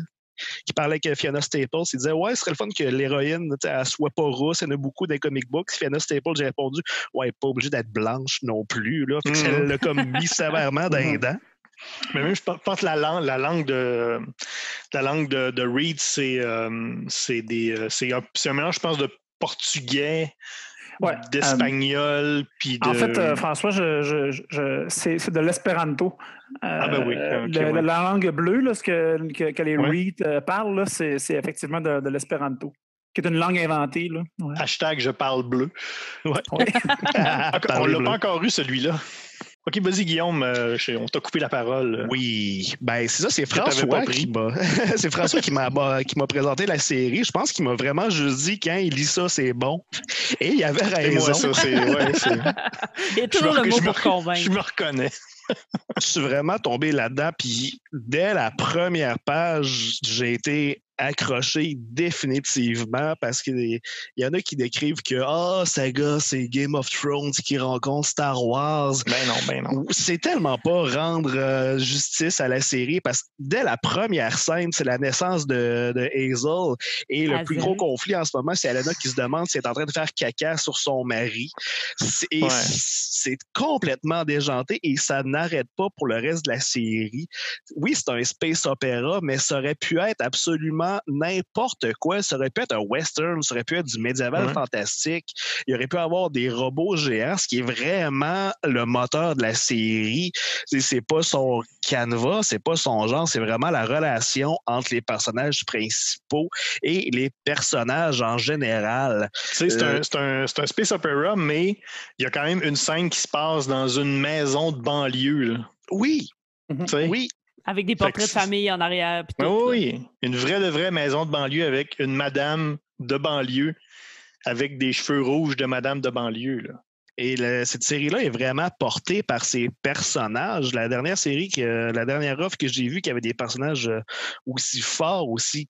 qu'il parlait avec Fiona Staples, il disait Ouais, ce serait le fun que l'héroïne, elle soit pas rousse. Il y en a beaucoup des comic books. Fiona Staples, j'ai répondu Ouais, pas obligée d'être blanche non plus. Là. Fait que Mhm. Elle l'a comme mis sévèrement dans les Mhm. dents. Mais même, je pense- que la langue, la langue de, la langue de, de Reed, euh, un, c'est un mélange, je pense, de portugais, Ouais, d'espagnol, puis de. En fait, euh, François, je, je- je- c'est de l'espéranto. Ah, ben oui, Euh, ok, le- ouais. La langue bleue, là, ce que, que, que les Ouais. Reed euh, parlent, c'est effectivement de, de l'espéranto, qui est une langue inventée. Là. Ouais. Hashtag je parle bleu. Ouais. On Parlez l'a pas encore eu, celui-là. OK, vas-y, Guillaume, euh, on t'a coupé la parole. Oui, ben c'est ça, c'est François qui m'a c'est François qui m'a qui m'a présenté la série. Je pense qu'il m'a vraiment juste dit quand il lit ça, c'est bon. Et il avait Et raison. moi, ça, c'est. Ouais, c'est- Il y a toujours le mot je me- pour convaincre. Je me reconnais. Je suis vraiment tombé là-dedans. Puis dès la première page, j'ai été accroché définitivement parce qu'il y en a qui décrivent que ah, Saga, c'est Game of Thrones qui rencontre Star Wars. Ben non, ben non. C'est tellement pas rendre euh, justice à la série parce que dès la première scène, c'est la naissance de, de Hazel et le plus Hazel. gros conflit en ce moment, c'est Alana qui se demande si elle est en train de faire caca sur son mari. C'est et Ouais. c'est complètement déjanté et ça n'arrête pas pour le reste de la série. Oui, c'est un space opéra, mais ça aurait pu être absolument n'importe quoi. Ça aurait pu être un western, ça aurait pu être du médiéval Ouais. fantastique. Il aurait pu avoir des robots géants, ce qui est vraiment le moteur de la série. C'est- pas son canevas, c'est pas son genre, c'est vraiment la relation entre les personnages principaux et les personnages en général. C'est Euh, un, un- un space opera, mais il y a quand même une scène qui se passe dans une maison de banlieue. là. Oui, oui, Avec des portraits de famille en arrière. Oui, là. une vraie de vraie maison de banlieue avec une madame de banlieue avec des cheveux rouges de madame de banlieue. là. Et le- cette série-là est vraiment portée par ses personnages. La dernière série, que, la dernière offre que j'ai vue qui avait des personnages euh, aussi forts, aussi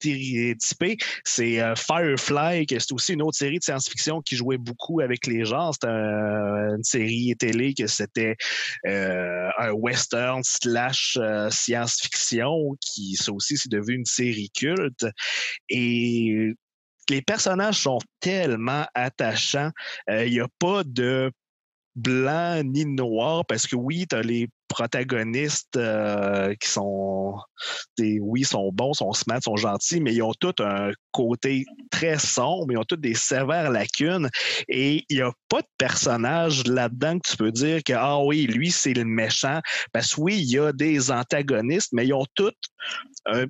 c'est euh, Firefly, c'est aussi une autre série de science-fiction qui jouait beaucoup avec les genres. C'était un- une série télé que c'était euh, un western slash euh, science-fiction qui, ça aussi, c'est devenu une série culte. Et les personnages sont tellement attachants. Il n'y a pas de blanc ni noir parce que oui, tu as les protagonistes euh, qui sont des, oui, sont bons, sont smart, sont gentils, mais ils ont tous un côté très sombre, ils ont tous des sévères lacunes. Et il n'y a pas de personnage là-dedans que tu peux dire que ah oui, lui c'est le méchant. Parce que oui, il y a des antagonistes, mais ils ont tous un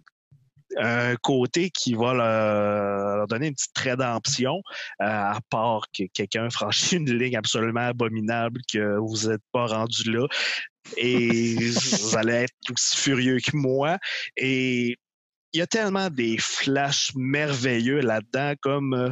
un côté qui va leur, donner une petite rédemption, euh, à part que quelqu'un franchit une ligne absolument abominable que vous n'êtes pas rendu là. Et vous allez être aussi furieux que moi. Et il y a tellement des flashs merveilleux là-dedans, comme euh,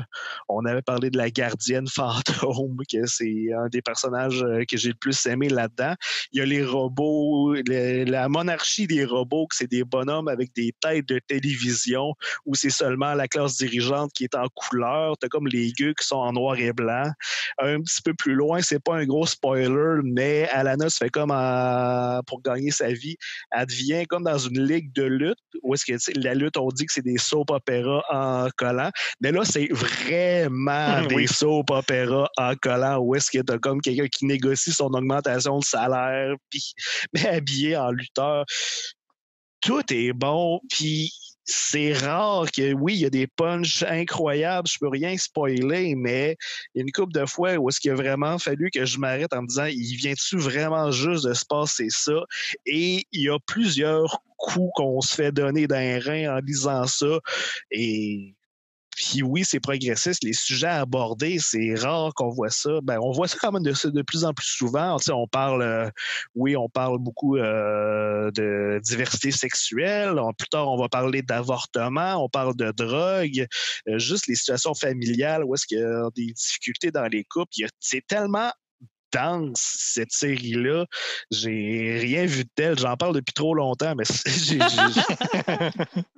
on avait parlé de la gardienne fantôme, que c'est un des personnages euh, que j'ai le plus aimé là-dedans. Il y a les robots, la monarchie des robots, que c'est des bonhommes avec des têtes de télévision, où c'est seulement la classe dirigeante qui est en couleur. T'as comme les gueux qui sont en noir et blanc. Un petit peu plus loin, c'est pas un gros spoiler, mais Alana se fait comme en- pour gagner sa vie, elle devient comme dans une ligue de lutte, où est-ce que sais, la lutte, on dit que c'est des soap opéras en collant, mais là, c'est vraiment des Oui. soap opéras en collant, où est-ce que t'as comme quelqu'un qui négocie son augmentation de salaire, puis mais habillé en lutteur. Tout est bon, puis c'est rare que, oui, il y a des punchs incroyables, je peux rien spoiler, mais il y a une couple de fois où est-ce qu'il a vraiment fallu que je m'arrête en me disant, il vient-tu vraiment juste de se passer ça? Et il y a plusieurs coups qu'on se fait donner d'un rein en lisant ça, et Puis oui, c'est progressiste. Les sujets abordés, c'est rare qu'on voit ça. Ben, on voit ça quand même de, plus en plus souvent. Tu on parle, euh, oui, on parle beaucoup euh, de diversité sexuelle. plus tard, on va parler d'avortement. On parle de drogue. Euh, juste les situations familiales où est-ce qu'il y a des difficultés dans les couples. C'est tellement cette série-là. J'ai rien vu de tel. J'en parle depuis trop longtemps, mais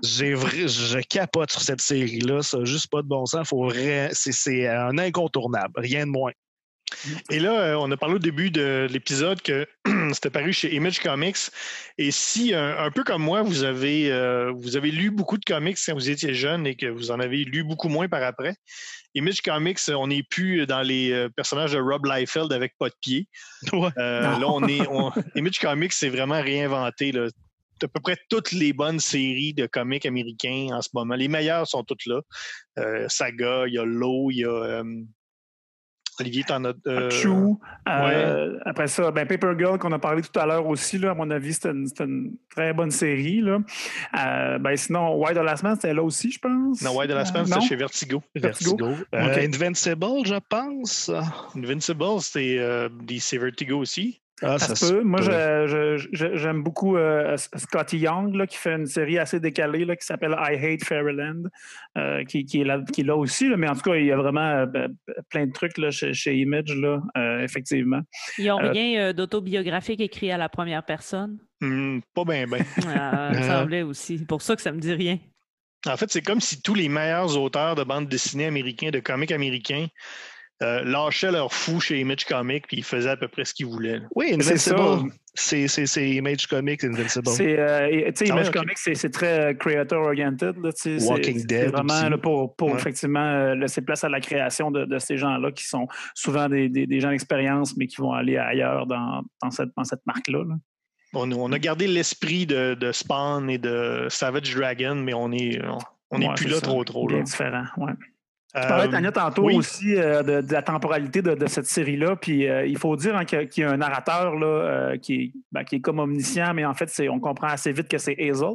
j'ai je capote sur cette série-là. Ça juste pas de bon sens. Faut c'est un incontournable, rien de moins. Et là, euh, on a parlé au début de l'épisode que c'était paru chez Image Comics. Et si, un, peu comme moi, vous avez, euh, vous avez lu beaucoup de comics quand vous étiez jeune et que vous en avez lu beaucoup moins par après, Image Comics, on n'est plus dans les euh, personnages de Rob Liefeld avec pas de pied. là, on est. Image Comics, c'est vraiment réinventé. Là à peu près toutes les bonnes séries de comics américains en ce moment. Les meilleures sont toutes là. Saga, il y a Low, il y a Olivier, t'en as. Euh... Chou. Euh, après ça, ben, Paper Girl, qu'on a parlé tout à l'heure aussi, là, à mon avis, c'était une, très bonne série. Là. Euh, ben, sinon, White the Last Man, c'était là aussi, je pense. Non, White the Last Man, c'était chez Vertigo. Vertigo. Euh, Invincible, je pense. Invincible, c'est Vertigo aussi. Ah, ça, se peut. Moi, j'aime beaucoup euh, Scotty Young, là, qui fait une série assez décalée là, qui s'appelle I Hate Fairyland, euh, qui, qui, est là, qui est là aussi. Là, mais en tout cas, il y a vraiment euh, ben, plein de trucs là, chez, Image, là, effectivement. Ils n'ont rien d'autobiographique écrit à la première personne? Hmm, pas bien, bien. Ah, ça me semblait aussi. C'est pour ça que ça me dit rien. En fait, c'est comme si tous les meilleurs auteurs de bandes dessinées américains, de comics américains, euh, lâchaient leur fou chez Image Comics puis ils faisaient à peu près ce qu'ils voulaient. Oui, Invincible. C'est Image Comics, Invincible. C'est, euh, Image ah, Comics, c'est très euh, creator-oriented. Walking Dead. C'est vraiment là, pour, pour effectivement laisser place à la création de, de ces gens-là qui sont souvent des, des, des gens d'expérience, mais qui vont aller ailleurs dans, dans cette, dans cette marque-là. On, on, a gardé l'esprit de, de, Spawn et de Savage Dragon, mais on est, on, est plus là trop trop. Bien différent, ouais. Tu parlais, Tania, tantôt aussi euh, de, la temporalité de, cette série-là. Puis euh, il faut dire hein, qu'il y a un narrateur là, euh, qui, est, ben, qui, est, comme omniscient, mais en fait, on comprend assez vite que c'est Hazel,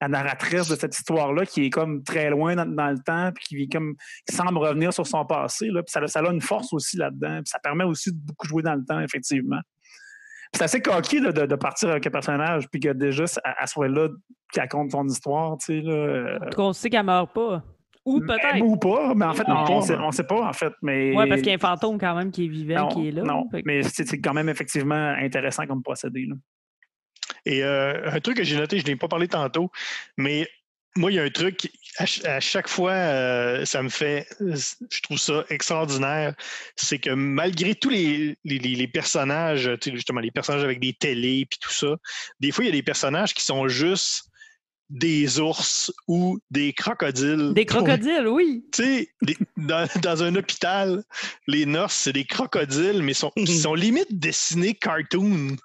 la narratrice de cette histoire-là, qui est comme très loin dans, le temps, puis qui, comme, semble revenir sur son passé. Là, puis ça, ça, a une force aussi là-dedans. Puis ça permet aussi de beaucoup jouer dans le temps, effectivement. C'est assez coquille de, partir avec un personnage, puis que déjà, à, ce moment-là, qu'elle compte son histoire. Tu sais, là, On sait qu'elle meurt pas. Ou peut-être. Ou pas, mais en fait, on ne sait pas, en fait. Mais... Oui, parce qu'il y a un fantôme quand même qui est vivant, qui est là. Non, mais c'est quand même effectivement intéressant comme procédé. Là. Et euh, un truc que j'ai noté, je n'ai pas parlé tantôt, mais moi, il y a un truc, à, chaque fois, euh, ça me fait, je trouve ça extraordinaire, c'est que malgré tous les, les, les personnages, justement, les personnages avec des télés et tout ça, des fois, il y a des personnages qui sont juste des ours ou des crocodiles. Des crocodiles, oui. Tu sais, dans, un hôpital, les nurses, c'est des crocodiles, mais sont, ils sont limite dessinés cartoon.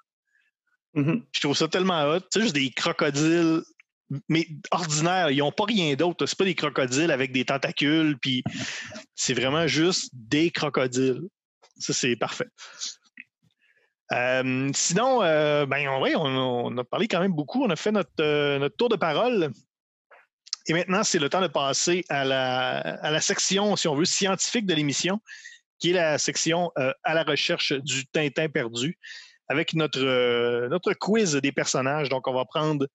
Mm-hmm. Je trouve ça tellement hot. Tu sais, juste des crocodiles, mais ordinaires. Ils n'ont pas rien d'autre. C'est pas des crocodiles avec des tentacules, puis c'est vraiment juste des crocodiles. Ça, c'est parfait. Euh, sinon, euh, ben, on, a parlé quand même beaucoup. On a fait euh, notre, tour de parole. Et maintenant, c'est le temps de passer à la, à la, section, si on veut, scientifique de l'émission, qui est la section à la recherche du Tintin perdu, avec notre, notre quiz des personnages. Donc, on va prendre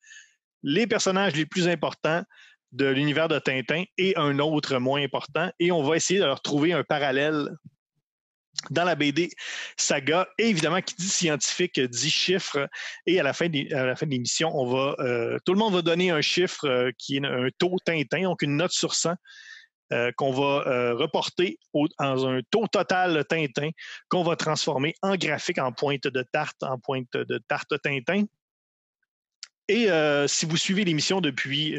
les personnages les plus importants de l'univers de Tintin et un autre moins important, et on va essayer de leur trouver un parallèle dans la BD saga. Et évidemment, qui dit scientifique dit chiffre. Et à la fin de, l'émission, on va, euh, tout le monde va donner un chiffre euh, qui est un taux Tintin, donc une note sur 100. Euh, qu'on va reporter dans un taux total Tintin qu'on va transformer en graphique, en pointe de tarte, en pointe de tarte Tintin. Et si vous suivez l'émission depuis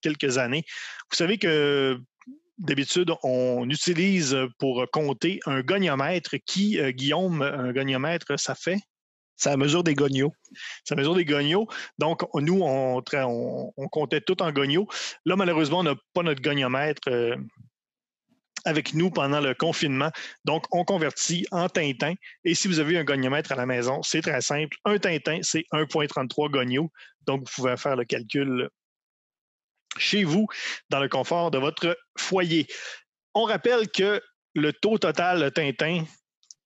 quelques années, vous savez que d'habitude, on utilise pour compter un goniomètre qui, euh, Guillaume, un goniomètre, ça fait? Ça mesure des gognos. Ça mesure des gognos. Donc, nous, on, comptait tout en gognos. Là, malheureusement, on n'a pas notre goniomètre euh, avec nous pendant le confinement. Donc, on convertit en Tintin. Et si vous avez un goniomètre à la maison, c'est très simple. Un Tintin, c'est 1,33 gognos. Donc, vous pouvez faire le calcul chez vous, dans le confort de votre foyer. On rappelle que le taux total de Tintin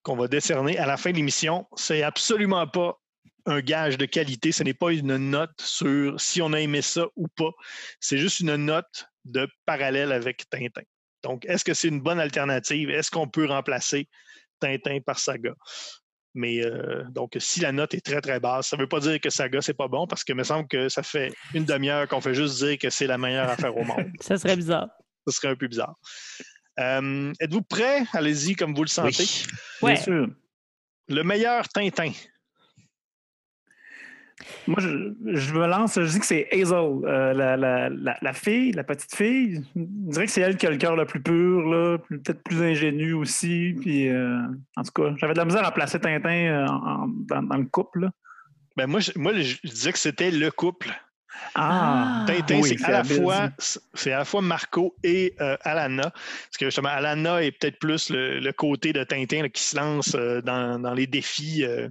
qu'on va décerner à la fin de l'émission, c'est absolument pas un gage de qualité. Ce n'est pas une note sur si on a aimé ça ou pas. C'est juste une note de parallèle avec Tintin. Donc, est-ce que c'est une bonne alternative? Est-ce qu'on peut remplacer Tintin par Saga? Mais euh, donc, si la note est très, très basse, ça ne veut pas dire que Saga, c'est pas bon, parce que me semble que ça fait une demi-heure qu'on fait juste dire que c'est la meilleure affaire au monde. ça serait bizarre. Ça serait un peu bizarre. Euh, êtes-vous prêts? Allez-y, comme vous le sentez. Oui. Bien sûr. Le meilleur Tintin. Moi, je, je me lance, je dis que c'est Hazel, euh, la, la, la, la fille, la petite fille. Je dirais que c'est elle qui a le cœur le plus pur, peut-être plus ingénu aussi. Puis, euh, en tout cas, j'avais de la misère à placer Tintin euh, en- en- dans, dans le couple. là. Ben moi, je, moi, je disais que c'était le couple. Ah. Tintin, oui, c'est à la fois c'est à la fois Marco et euh, Alana. Parce que justement, Alana est peut-être plus le, le côté de Tintin là, qui se lance euh, dans, dans les défis euh,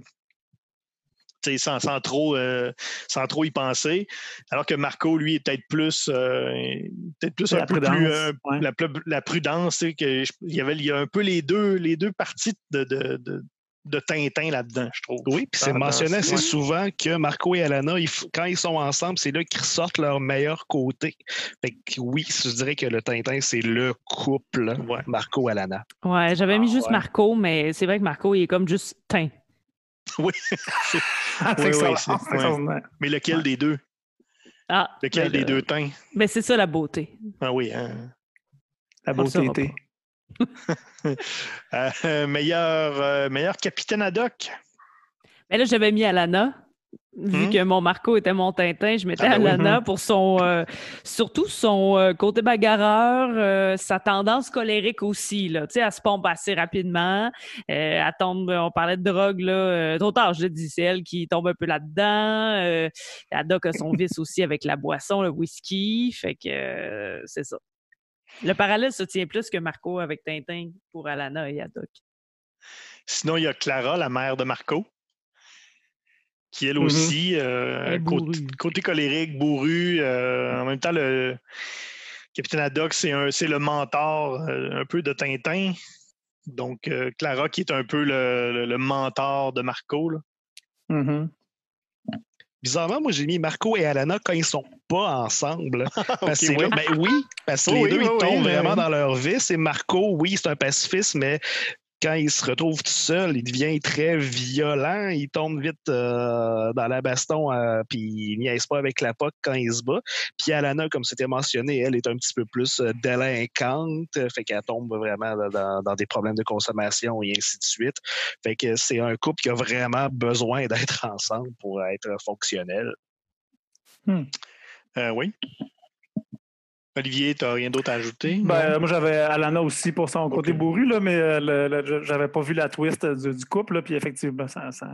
sans, sans trop, euh, sans trop y penser. Alors que Marco, lui, est peut-être plus, euh, peut-être plus un la peu prudence, plus euh, ouais. la, prudence. que je- il y avait il y a un peu les deux, les deux parties de, de, de, de Tintin là-dedans, je trouve. Oui, puis c'est mentionné assez ouais. souvent que Marco et Alana, ils quand ils sont ensemble, c'est là qu'ils ressortent leur meilleur côté. Fait que oui, je dirais que le Tintin, c'est le couple Ouais. Marco-Alana. Ouais, j'avais mis juste ouais. Marco, mais c'est vrai que Marco, il est comme juste teint. Oui. Ah, Oui, c'est oui, c'est extraordinaire. Mais lequel des deux? Ah, Lequel ben des deux teints? Ben c'est ça la beauté. Ah oui, hein. La beauté était. Euh, meilleur, euh, meilleur capitaine ad hoc? Mais là, j'avais mis Alana. Vu Hmm? que mon Marco était mon Tintin, je mettais Ah ben oui. Alana pour son, euh, surtout son euh, côté bagarreur, euh, sa tendance colérique aussi. Là. Tu sais, elle se pompe assez rapidement. Euh, elle tombe, on parlait de drogue, là, euh, trop tard, je dit, c'est elle qui tombe un peu là-dedans. Euh, Haddock a son vice aussi avec la boisson, le whisky. Fait que euh, c'est ça. Le parallèle se tient plus que Marco avec Tintin pour Alana et Haddock. Sinon, il y a Clara, la mère de Marco, qui elle Mhm. aussi, euh, côté, colérique, bourru. euh, en même temps, le capitaine Haddock, c'est le mentor euh, un peu de Tintin. Donc, euh, Clara, qui est un peu le, le- le mentor de Marco. là. Mhm. Bizarrement, moi, j'ai mis Marco et Alana quand ils sont pas ensemble. Parce oui. là- ben oui, parce que les oui, deux, oui, ils tombent vraiment dans leur vice. Et Marco, oui, c'est un pacifiste, mais quand il se retrouve tout seul, il devient très violent. Il tombe vite euh, dans la baston, euh, puis il niaise pas avec la POC quand il se bat. Puis Alana, comme c'était mentionné, elle est un petit peu plus euh, délinquante, fait qu'elle tombe vraiment dans- des problèmes de consommation et ainsi de suite. Fait que c'est un couple qui a vraiment besoin d'être ensemble pour être fonctionnel. Euh, oui. Olivier, tu n'as rien d'autre à ajouter? Ben, moi, j'avais Alana aussi pour son côté bourru, là, mais euh, j'avais pas vu la twist du, du couple. là, Puis effectivement, ça, ça,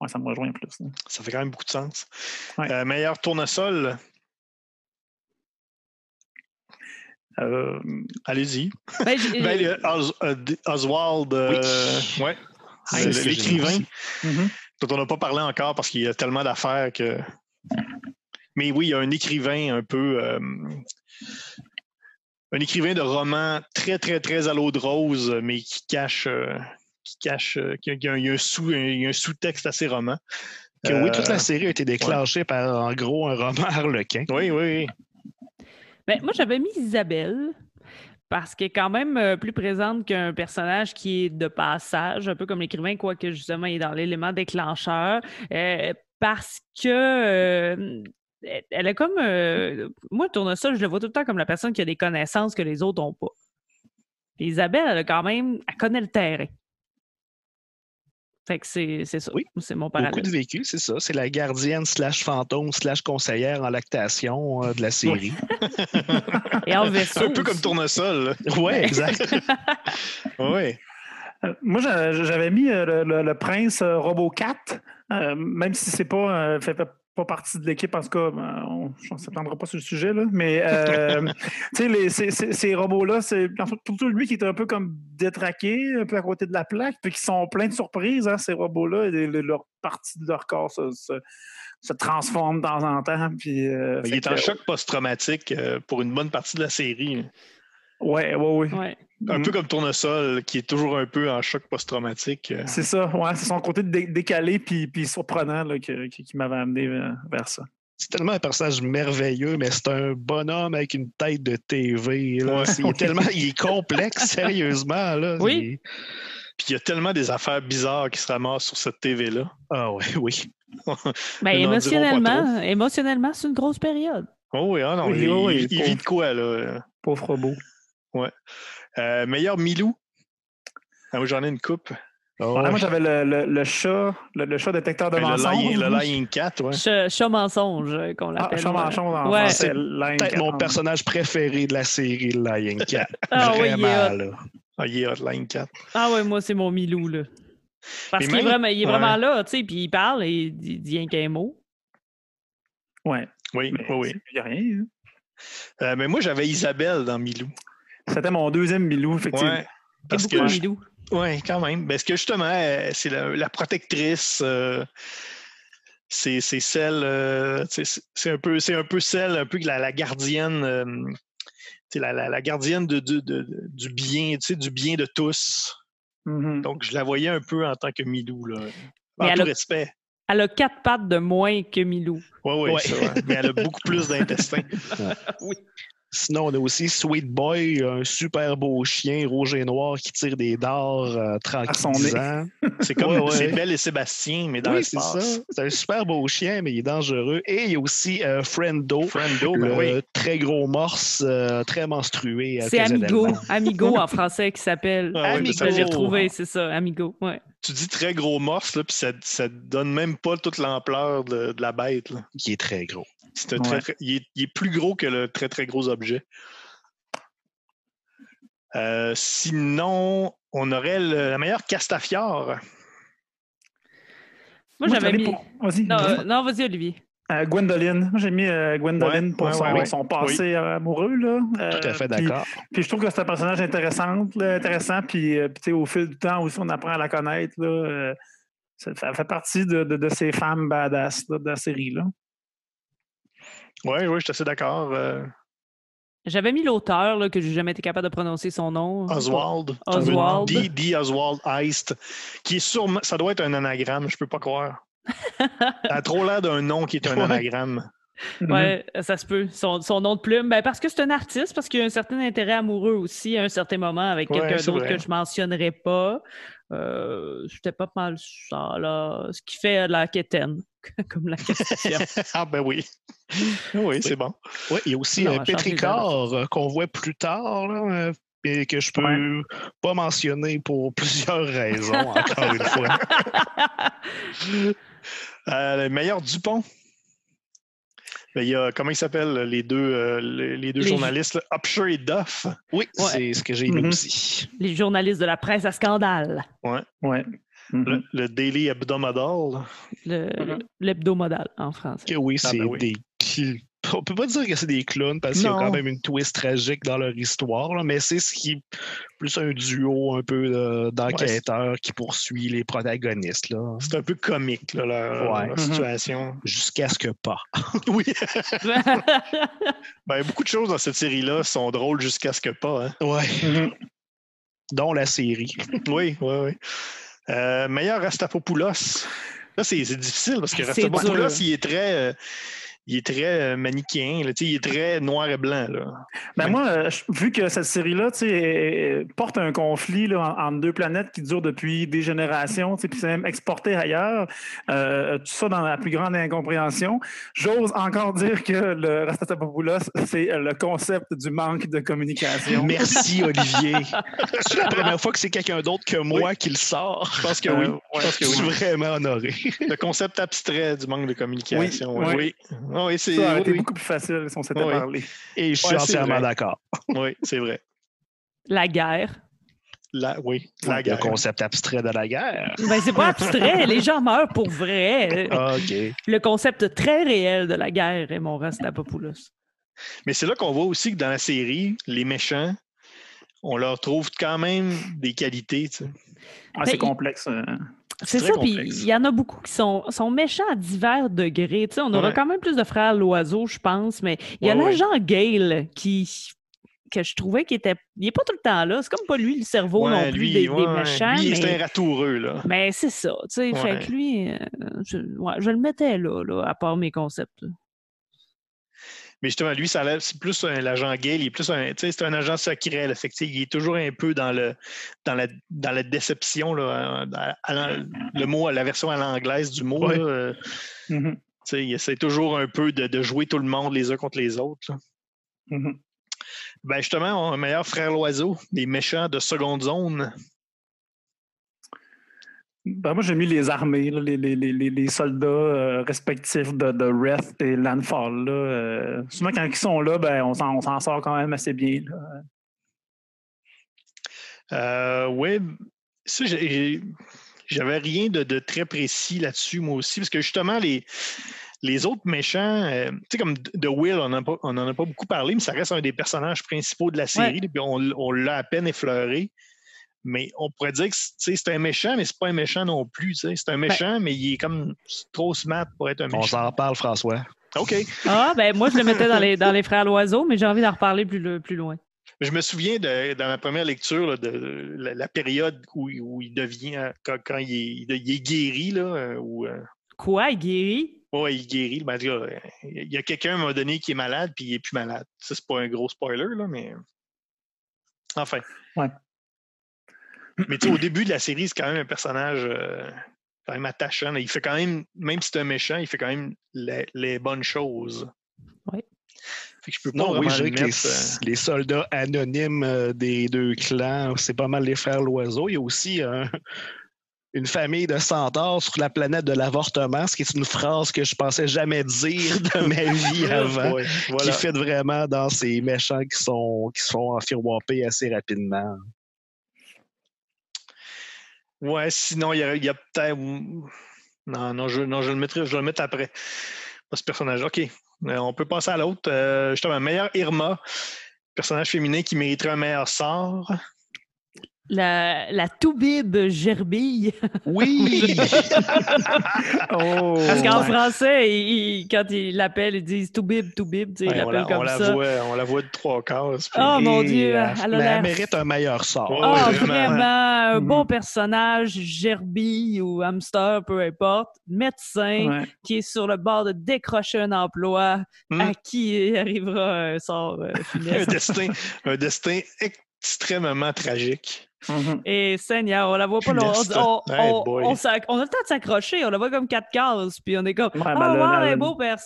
ouais, ça me rejoint plus. là. Ça fait quand même beaucoup de sens. Ouais. Euh, meilleur tournesol, Euh, allez-y. Ben, Ben, Os- euh, Oswald, euh, ouais, j'ai l'écrivain mhm. dont on n'a pas parlé encore parce qu'il y a tellement d'affaires que. Mais oui, il y a un écrivain un peu. Euh, un écrivain de romans très, très, très à l'eau de rose, mais qui cache. euh, qui cache. euh, qui a- il y a un- sous- un sous-texte à ses romans. Que oui, Euh, toute la série a été déclenchée par, en gros, un roman harlequin. Oui, oui, oui. Ben, moi, j'avais mis Isabelle parce qu'elle est quand même euh, plus présente qu'un personnage qui est de passage, un peu comme l'écrivain, quoique justement, il est dans l'élément déclencheur. Euh, parce que euh, elle- elle est comme. euh, moi, Tournesol, je le vois tout le temps comme la personne qui a des connaissances que les autres n'ont pas. Puis Isabelle, elle a quand même. Elle connaît le terrain. Fait que c'est c'est ça. Oui. C'est mon Beaucoup parallèle. de vécu, c'est ça. C'est la gardienne slash fantôme slash conseillère en lactation euh, de la série. Et en vaisseau. Un peu comme. Tournesol. là. Ouais, exact. Oui. Euh, Moi, j'a- j'avais mis le, le- le prince Robocat, euh, même si c'est pas, euh, fait pas partie de l'équipe, en tout cas, ben, on ne s'attendra pas sur le sujet, là, mais euh, tu sais, les- ces, ces- ces robots-là, c'est en fait, surtout lui qui est un peu comme détraqué, un peu à côté de la plaque, puis qui sont pleins de surprises, hein, ces robots-là, et le- leur partie de leur corps se, se, se transforme de temps en temps. Puis, euh, Il est en choc post-traumatique euh, pour une bonne partie de la série. Ouais, ouais, ouais. Ouais. Un Mhm. peu comme Tournesol, qui est toujours un peu en choc post-traumatique. euh. C'est ça, ouais, c'est son côté dé- décalé puis, puis surprenant là, que- qui, qui m'avait amené vers, ça. C'est tellement un personnage merveilleux, mais c'est un bonhomme avec une tête de TV. Là. Ouais. C'est- il, est tellement, il est complexe, sérieusement. Là. Oui. Il- Puis il y a tellement des affaires bizarres qui se ramassent sur cette TV-là. Ah ouais, oui. Ben, émotionnellement, émotionnellement, c'est une grosse période. Oh oui, ah non, Oui, il, oui, il- vit de quoi, là? Pauvre robot. Euh, meilleur Milou. Ah, j'en ai une coupe. Ah Ouais, ouais. moi, j'avais le, le- le chat, le, le chat détecteur de Ben, le, mensonges. le Lying Cat, ouais. Chat, chat mensonge, euh, qu'on Ah, l'appelle. chat mensonge en Ouais. français. C'est Peut-être mon personnage préféré de la série, le Lion Cat. Ah oui, il Vraiment, hot. là. Ah, il est hot, Lying Cat. Ah ouais, moi, c'est mon Milou, là. Parce qu'il est vraiment, il est ouais. vraiment là, tu sais, puis il parle et il dit, dit rien qu'un mot. Ouais. Oui, mais oui, oui. Il n'y a rien. hein. Euh, mais moi, j'avais Isabelle dans Milou. C'était mon deuxième Milou, effectivement. Ouais. Parce beaucoup que, Milou. ouais, quand même. Parce que justement, euh, c'est la, la protectrice. euh, c'est c'est celle. euh, c'est un peu, c'est un peu celle, un peu que la, la gardienne. euh, c'est la, la, la gardienne de, de- du bien, tu sais, du bien de tous. Mhm. Donc, je la voyais un peu en tant que Milou, là. Mais En elle tout a- respect. Elle a quatre pattes de moins que Milou. Oui, oui, Ouais. ça, ouais. Mais elle a beaucoup plus d'intestins. Sinon, on a aussi Sweet Boy, un super beau chien rouge et noir qui tire des dards euh, son nez. tranquillisants. C'est comme Ouais, ouais. c'est Belle et Sébastien, mais dans Oui, c'est l'espace. ça. C'est un super beau chien, mais il est dangereux. Et il y a aussi euh, Friendo, Friendo, le ben oui. très gros morse, euh, très menstrué. C'est Amigo. Amigo en français qui s'appelle. Ah oui, Amigo. ça, J'ai retrouvé, c'est ça, Amigo. Ouais. tu dis très gros morse, là, puis ça, ça te donne même pas toute l'ampleur de, de la bête. là. Qui est très gros. C'est un Ouais. très, très- il, est, il est plus gros que le très très gros objet. Euh, sinon, on aurait le- la meilleure Castafiore. Moi, Moi, j'avais mis. pour- Vas-y. Non, vas-y. euh, non, vas-y, Olivier. Euh, Gwendoline. Moi, j'ai mis euh, Gwendoline Ouais, pour ouais, son, ouais, ouais. son passé euh, amoureux. Là. Tout à fait puis- d'accord. Puis je trouve que c'est un personnage intéressant, là, intéressant. Puis, euh, puis, tu sais, au fil du temps aussi, on apprend à la connaître. Là, euh, ça, ça fait partie de, de- de ces femmes badass là, de la série. Là. Oui, oui, je suis assez d'accord. euh, J'avais mis l'auteur, là, que j'ai jamais été capable de prononcer son nom. Oswald. Oswald. D. D. Oswald Heist, qui est sûrement. Ça doit être un anagramme, je peux pas croire. Ça a trop l'air d'un nom qui est un Ouais. anagramme. Mhm. Ouais, ça se peut. Son, son nom de plume. Ben, parce que c'est un artiste, parce qu'il y a un certain intérêt amoureux aussi à un certain moment avec quelqu'un d'autre que je mentionnerai pas. Euh, C'était pas mal ça, là. Ce qui fait la quétaine, comme la question. ah ben oui. Oui, c'est bon. Ouais, il y a aussi Non, euh, Petricor euh, qu'on voit plus tard, là, euh, et que je peux Ouais. pas mentionner pour plusieurs raisons, encore une fois. Euh, le meilleur Dupont? Ben, il y a, comment ils s'appellent les deux, euh, les, les deux Les- journalistes, là, Upshur et Duff. Oui, Ouais. c'est ce que j'ai lu Mhm. aussi. Les journalistes de la presse à scandale. Ouais. Le, Mhm. le Daily Hebdomadal. Le- Mhm. L'hebdomodal en français. Que oui, Ah, c'est ben oui. des On peut pas dire que c'est des clowns parce qu'il y a quand même une twist tragique dans leur histoire, là, mais c'est ce qui est plus un duo un peu euh, d'enquêteurs qui poursuit les protagonistes C'est un peu comique, là, leur, Ouais. leur Mhm. situation. jusqu'à ce que pas. Oui. Ben, beaucoup de choses dans cette série-là sont drôles jusqu'à ce que pas. hein. Ouais. Mhm. Dont la série. Oui, oui, oui. Euh, meilleur Rastapopoulos. Là, c'est difficile parce que C'est Rastapopoulos, il est très. euh, il est très euh, manichéen, là, tu sais, il est très noir et blanc. Là. Ben Ouais. moi, euh, vu que cette série-là tu sais, est- est- porte un conflit là, en- entre deux planètes qui dure depuis des générations, tu sais, puis c'est même exporté ailleurs, euh, tout ça dans la plus grande incompréhension, j'ose encore dire que le Rastatapopoulos, c'est euh, le concept du manque de communication. Merci Olivier. c'est la première fois que c'est quelqu'un d'autre que moi qui le sort. Je pense que Euh, oui. ouais. Je pense que Je suis oui. vraiment honoré. Le concept abstrait du manque de communication. Oui, Oui, oui. Oui. Ah c'est Ça aurait oui, été oui. beaucoup plus facile si on s'était Oui. parlé. Et je suis Ouais, entièrement d'accord. Oui, c'est vrai. La guerre. La, oui, la Le guerre. concept abstrait de la guerre. Ben, c'est pas abstrait. Les gens meurent pour vrai. Ah, OK. Le concept très réel de la guerre est mon Rastapopoulos. Mais c'est là qu'on voit aussi que dans la série, les méchants, on leur trouve quand même des qualités. Ah, c'est Ben, complexe. C'est ça, puis il y en a beaucoup qui sont, sont méchants à divers degrés. Tu sais, on aura quand même plus de frères l'oiseau, je pense, mais il y a Ouais, ouais. l'agent Gale qui que je trouvais qu'il était. Il n'est pas tout le temps là. C'est comme pas lui le cerveau Ouais, non plus lui, des, des ouais, méchants. lui, mais... c'est un ratoureux, là. mais c'est ça, tu sais. Fait que lui, euh, je, je le mettais là, là, à part mes concepts. Mais justement, lui, ça c'est plus un l'agent Gale, il est plus un, c'est un agent secret. Là, fait que, il est toujours un peu dans le dans la, dans la déception, là, à- à l'an- le mot, la version à l'anglaise du mot. Ouais. là, euh, Mhm, sais, il essaie toujours un peu de, de jouer tout le monde les uns contre les autres. mhm. Ben justement, on a un meilleur frère l'oiseau, les méchants de seconde zone. Ben, moi, j'ai mis les armées, là, les, les- les- les- soldats euh, respectifs de, de Wrath et Landfall. Là, euh, souvent, quand ils sont là, ben, on s'en sort quand même assez bien. Euh, oui, ça, j'avais rien de, de très précis là-dessus, moi aussi, parce que justement, les, les autres méchants, tu sais, comme The Will, on n'en pas- a pas beaucoup parlé, mais ça reste un des personnages principaux de la série, puis on, on l'a à peine effleuré. Mais on pourrait dire que c'est un méchant, mais c'est pas un méchant non plus. C'est un méchant, mais il est comme trop smart pour être un On méchant. s'en parle, François. OK. Ah, ben moi, je le mettais dans les, dans les frères l'oiseau, mais j'ai envie d'en reparler plus, le- plus loin. Je me souviens de, dans ma première lecture là, de la, la période où, où il devient, euh, quand, quand il, est, il est guéri, là, euh, où, euh, Quoi, il guérit? Ouais, il guérit. Ben, il y a quelqu'un à un moment donné qui est malade, puis il est plus malade. Ça, c'est pas un gros spoiler, là, mais. Enfin. Ouais. Mais tu sais, au début de la série, c'est quand même un personnage euh, quand même attachant. Il fait quand même, même si c'est un méchant, il fait quand même les, les bonnes choses. Fait que je peux pas Non, oui, je le que mettre, euh, les soldats anonymes euh, des deux clans, c'est pas mal les frères Loiseau. Il y a aussi une famille de centaures sur la planète de l'avortement, ce qui est une phrase que je pensais jamais dire de ma vie avant. ouais, Qui voilà. fit vraiment dans ces méchants qui sont qui se font enfirwapper assez rapidement. Ouais, sinon, il y a, peut-être. Non, non je, le mettrai, je vais le mettre après. Ce personnage. OK. Euh, on peut passer à l'autre. Euh, justement, meilleur Irma, personnage féminin qui mériterait un meilleur sort. La, la Toubib gerbille. Oui! Oh, Parce qu'en ouais. français, il- il- quand ils l'appellent, ils disent Toubib, Toubib. tu sais, Ils Ouais, on, la, on voit, on la voit de trois cases. puis- Oh mon Dieu, euh, elle elle mérite un meilleur sort. Ouais, ouais, vraiment. vraiment, un Mhm. bon personnage, gerbille ou hamster, peu importe, médecin Ouais. qui est sur le bord de décrocher un emploi, à qui arrivera un sort euh, un destin, un destin extrêmement tragique. Mhm. Et Seigneur, on la voit pas, là, on, on- Hey on- boy. on s'ac- on a le temps de s'accrocher, on la voit comme quatre cases, puis on est comme, Ouais, ah, ouais, beau pers.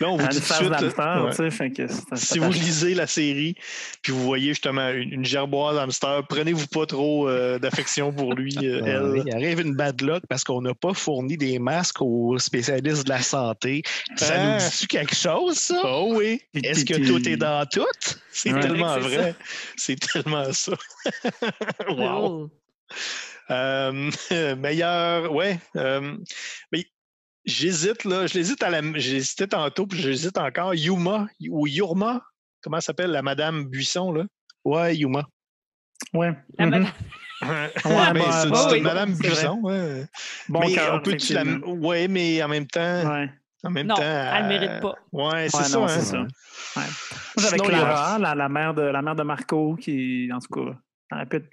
Là, on vous Elle a dit une tout de face suite. là, d'hamster, ouais. tu sais, fait que c'est- Si vous lisez la série, puis vous voyez justement une, une gerboise hamster, prenez-vous pas trop euh, d'affection pour lui, euh, Ah elle. Il arrive une bad luck parce qu'on n'a pas fourni des masques aux spécialistes de la santé. Ça Ah. nous dit quelque chose, ça? Oh oui, Est-ce que tout est dans tout? c'est Ouais. tellement vrai. C'est tellement ça. wow. Oh. Euh, meilleur, ouais. euh, mais j'hésite, là. Je l'hésite à la. J'hésitais tantôt, puis j'hésite encore. Yuma ou Yurma. Comment elle s'appelle la Madame Buisson, là? Ouais, Yuma. Ouais. La Mhm. madame- Ouais, mais bah, c'est c'est oui. Madame. Buisson, ouais. Bon mais cœur, on peut tu la. Ouais, mais en même temps. Ouais. En même Non, temps. elle euh, mérite pas. Ouais, c'est Ouais, ça. non, hein. c'est ça. Ouais. Moi, j'avais Clara, la, la mère de, la mère de Marco, qui, en tout cas, elle pu être,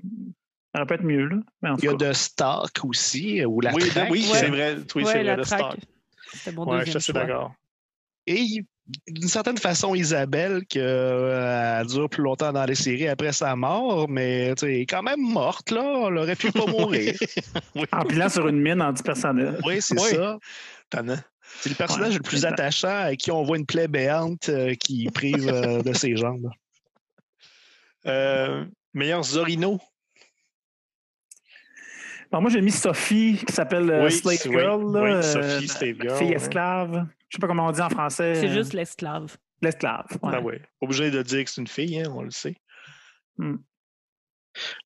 elle aurait pu être mieux, là. Mais en Il y a de Stark aussi, ou la Oui, traque. oui, Ouais. c'est vrai. Oui, ouais, c'est la vrai. Stark. C'était mon Ouais, je suis d'accord. Et d'une certaine façon, Isabelle, que, euh, elle dure plus longtemps dans les séries après sa mort, mais tu sais, elle est quand même morte, là. Elle aurait pu pas mourir. En pilant sur une mine antipersonnelle. Oui, c'est Oui. ça. Tannant. C'est le personnage Ouais, le plus c'est ça. attachant à qui on voit une plaie béante euh, qui prive euh, de ses jambes. Euh, meilleur Zorino. Bon, moi, j'ai mis Sophie, qui s'appelle euh, Oui, Slave oui, Girl. là, oui, euh, Sophie, Slave Girl, Fille ouais. esclave. Je sais pas comment on dit en français. C'est euh, juste l'esclave. L'esclave. ouais. Ben oui. Obligé de dire que c'est une fille, hein, on le sait.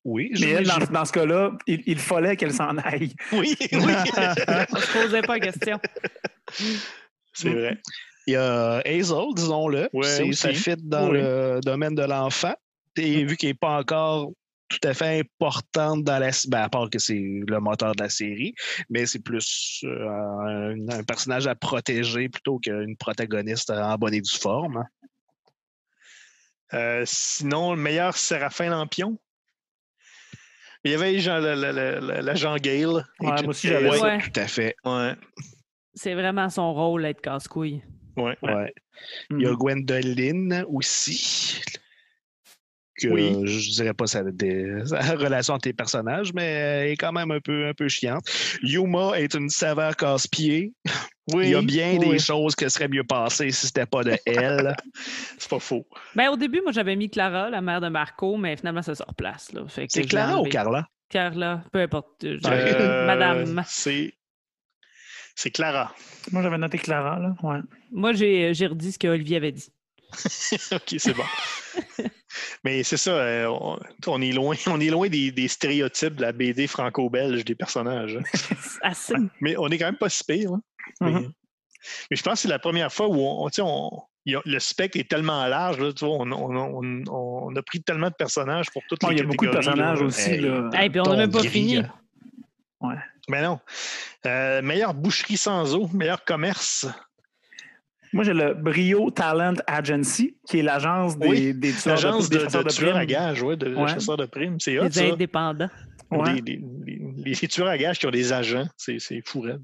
Oui, Mais je- elle, je- dans, dans ce cas-là, il, il fallait qu'elle s'en aille. oui, oui. On se posait pas la question. C'est vrai. Il y a Hazel, disons-le. Ouais, C'est- ça aussi. fit dans Oui. le domaine de l'enfant. Et vu qu'il n'est pas encore tout à fait importante dans la ben, à part que c'est le moteur de la série, mais c'est plus euh, un, un personnage à protéger plutôt qu'une protagoniste en bonne et due forme. hein. Euh, sinon, le meilleur Séraphin Lampion? Il y avait Jean- la- la- la- Gale. Ouais, moi aussi, j'avais Ouais. ça. Ouais. Tout à fait. Ouais. C'est vraiment son rôle être casse-couille. Ouais. Ouais. Il y a Mhm. Gwendoline aussi. Que Oui. je dirais pas sa, des, sa relation entre les personnages, mais elle est quand même un peu, un peu chiante. Yuma est une saveur casse-pied. Oui. Il y a bien oui. des choses que serait mieux passées si c'était pas de elle. C'est pas faux. Ben, au début, moi, j'avais mis Clara, la mère de Marco, mais finalement, ça se replace. que C'est Clara ou. Carla? Carla, peu importe. Euh, Madame. C'est. C'est Clara. Moi, j'avais noté Clara, là. Ouais. Moi, j'ai j'ai redit ce qu'Olivier avait dit. OK, c'est bon. Mais c'est ça, euh, on, on est loin, on est loin des, des stéréotypes de la BD franco-belge des personnages. hein. Assez. Mais on est quand même pas si pire. hein. Mais, Mhm. mais je pense que c'est la première fois où on, tu sais, on- il y a- le spectre est tellement large. là, tu vois, on, on- on- on a pris tellement de personnages pour toutes Bon, les il y a beaucoup de personnages là. aussi. Là. Puis on n'a même pas fini. grille. Mais non. Euh, meilleure boucherie sans eau, meilleur commerce. Moi, j'ai le Brio Talent Agency, qui est l'agence des, Oui, des tueurs des de, chasseurs de tueurs à primes. gages, ouais, de Ouais. chasseurs de primes. C'est hot, Les ça. indépendants. Ouais. Les, les- les- les tueurs à gages qui ont des agents, c'est c'est fou, raide.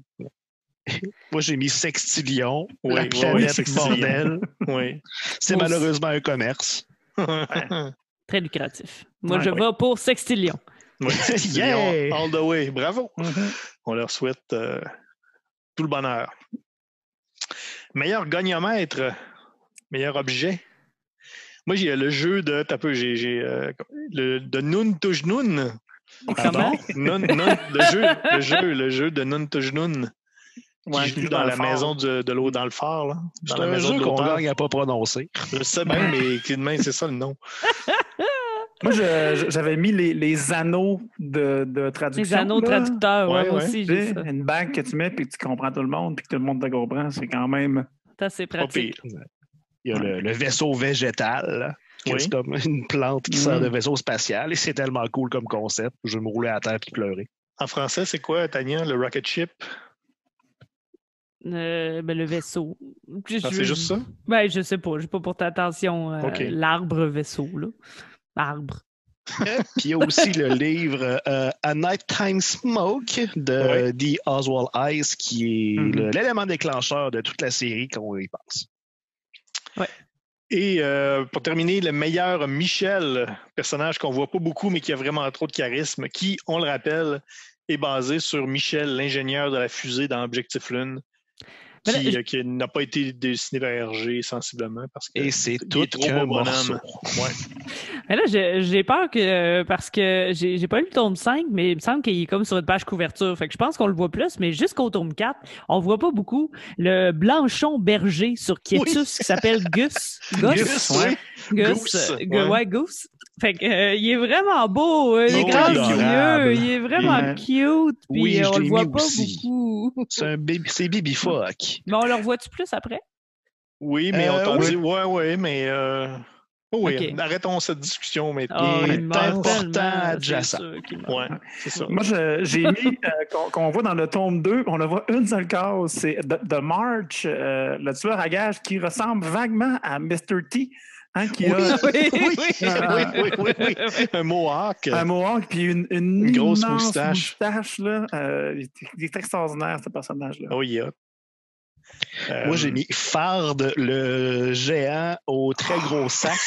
Moi, j'ai mis Sextillion, Oui, la oui, planète oui, bordel. Oui. C'est malheureusement un commerce. Très lucratif. Moi, Ouais, je oui. vais pour Sextillion. Oui, Sextillion, Yeah! all the way. Bravo. Mhm. On leur souhaite euh, tout le bonheur. Meilleur goniomètre, meilleur objet. Moi, j'ai le jeu de. T'as peu, j'ai. j'ai, euh, le, de Nun Touj Nun. Nun- le, jeu, le, jeu, le jeu de Nun Touj Nun. Ouais, qui joue dans, dans la maison de, de l'eau dans le phare. Là, dans la un maison jeu qu'on gagne à pas prononcer. Je sais bien, mais qui de même, c'est ça le nom. Moi, je- je- j'avais mis les, les anneaux de, de traduction. Les anneaux là. traducteurs, ouais, Ouais, moi ouais. aussi, Tu j'ai sais, ça. Une bague que tu mets puis que tu comprends tout le monde puis que tout le monde te comprend, c'est quand même. C'est assez Pas pratique. pire. Il y a le, le vaisseau végétal, Oui. est comme une plante qui sort de vaisseau spatial. Et c'est tellement cool comme concept. Je vais me rouler à terre et pleurer. En français, c'est quoi, Tania, le rocket ship? Euh, ben, le vaisseau. Je- Ah, c'est juste ça? Ben, je sais pas. J'ai pas porté attention. euh. L'arbre vaisseau, là. Arbre. Puis il y a aussi le livre euh, A Nighttime Smoke de Ouais. D. Oswald Ice, qui est Mhm. le- l'élément déclencheur de toute la série quand on y pense. Et euh, pour terminer, le meilleur Michel, personnage qu'on voit pas beaucoup, mais qui a vraiment trop de charisme, qui, on le rappelle, est basé sur Michel, l'ingénieur de la fusée dans Objectif Lune, qui, je- euh, qui n'a pas été dessiné vers RG sensiblement parce que Et c'est il est tout trop qu'un bonhomme. Ouais. Mais là, j'ai peur que. euh, Parce que j'ai pas lu le tome 5, mais il me semble qu'il est comme sur une page couverture. Fait que je pense qu'on le voit plus, mais jusqu'au tome 4, on voit pas beaucoup le Blanchon berger sur Quietus Oui. qui s'appelle Gus. Gus. Gus, ouais. Gus, Goose, ouais, Goose. Fait que, euh, il est vraiment beau, euh, il est Oh, grand il est adorable. yeux, il est vraiment cute, puis Oui, euh, on le voit pas aussi. beaucoup. C'est un baby, c'est Fuck. Mais on le revoit-tu plus après? Oui, mais Euh, on t'en oui. dit, ouais, ouais, mais euh, oui, Ok. arrêtons cette discussion maintenant. Est il meurt important adjacent. Ouais, c'est ça. Moi, je- j'ai mis euh, qu'on voit dans le tome 2, on le voit une seule case, c'est The, The March, euh, le tueur à gages qui ressemble vaguement à Mr. T, hein, qui a Oui, oui, oui, oui, oui, oui. Un mohawk. un mohawk puis une, une, Une grosse moustache. moustache, là. Euh, il, est, il est extraordinaire, ce personnage-là. Oh, yeah. Euh, Moi, j'ai mis Fard, le géant au très gros sac.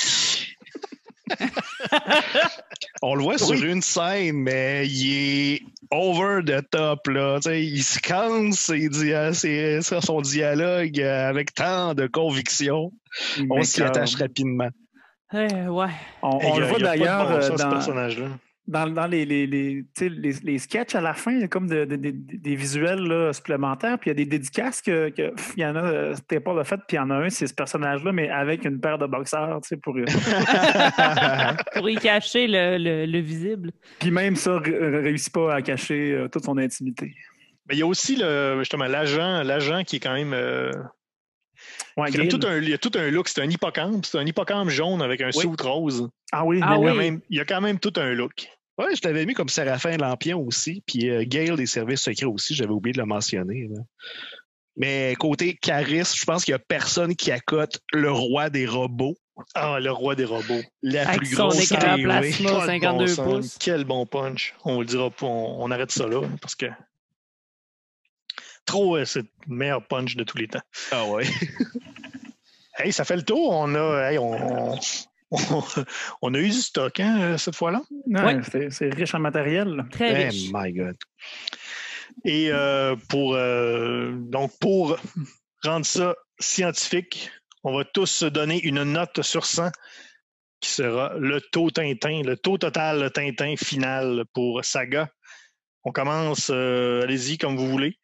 On le voit sur une scène, mais il est over the top. Là. Tu sais, il se canse ses dia- ses- sur son dialogue avec tant de conviction. On s'y attache rapidement. Euh, ouais. On, le voit d'ailleurs bon euh, sens, ce dans, personnage-là. Dans, dans les, les, les, tu sais, les, les sketchs à la fin, il y a comme de- de- de- des visuels là, supplémentaires, puis il y a des dédicaces que, que il y en a, euh, c'était pas le fait, puis il y en a un, c'est ce personnage-là, mais avec une paire de boxeurs, tu sais, pour euh, Pour y cacher le, le- le visible. Puis même ça, ne réussit pas à cacher euh, toute son intimité. Mais il y a aussi le, justement l'agent, l'agent qui est quand même. euh, Ouais, qui a tout un, il y a tout un look. C'est un hippocampe. C'est un hippocampe jaune avec un Oui. rose. Ah oui, Ah il, y a oui. même, il y a quand même tout un look. Ouais, je t'avais mis comme Séraphin Lampion aussi, puis euh, Gale des services secrets aussi, j'avais oublié de le mentionner. là. Mais côté charisme, je pense qu'il n'y a personne qui accote le roi des robots, Ah, le roi des robots. la Avec plus son grosse écran TV. plasma Pas de 52 bon sens. pouces. Quel bon punch. On le dira pas. On, on arrête ça là parce que. Trop, euh, c'est le meilleur punch de tous les temps. Ah ouais. Hey, ça fait le tour. On a, hey, on, on, on a eu du stock hein, euh, cette fois-là. Ouais, c'est- riche en matériel. Très Eh riche. my God. Et euh, pour euh, donc pour rendre ça scientifique, on va tous se donner une note sur 100 qui sera le taux Tintin, le taux total Tintin final pour Saga. On commence, euh, allez-y comme vous voulez,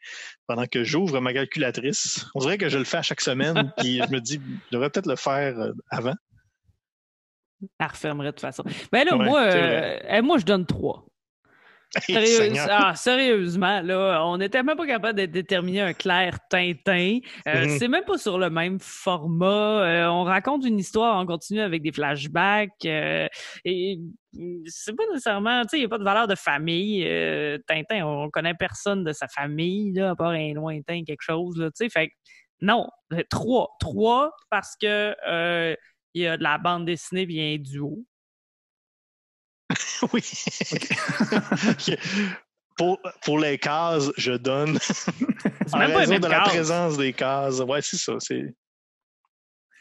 pendant que j'ouvre ma calculatrice. On dirait que je le fais à chaque semaine, puis je me dis, je devrais peut-être le faire avant. Elle refermerait de toute façon. Mais là, Ouais, moi, euh, moi, je donne 3. Hey, Sérieuse- Seigneur. ah, sérieusement, là, on n'était même pas capable de déterminer un clair Tintin. Euh, Mhm. C'est même pas sur le même format. Euh, on raconte une histoire, on continue avec des flashbacks. euh, et c'est pas nécessairement, tu sais, il n'y a pas de valeur de famille. Tintin, on connaît personne de sa famille, là, à part un lointain, quelque chose, là, tu sais. Fait non, trois. Trois parce que il y a de la bande dessinée puis il y a un duo. Oui. pour, pour les cases, je donne. C'est en même raison de la cases. présence des cases. Ouais, c'est ça. C'est...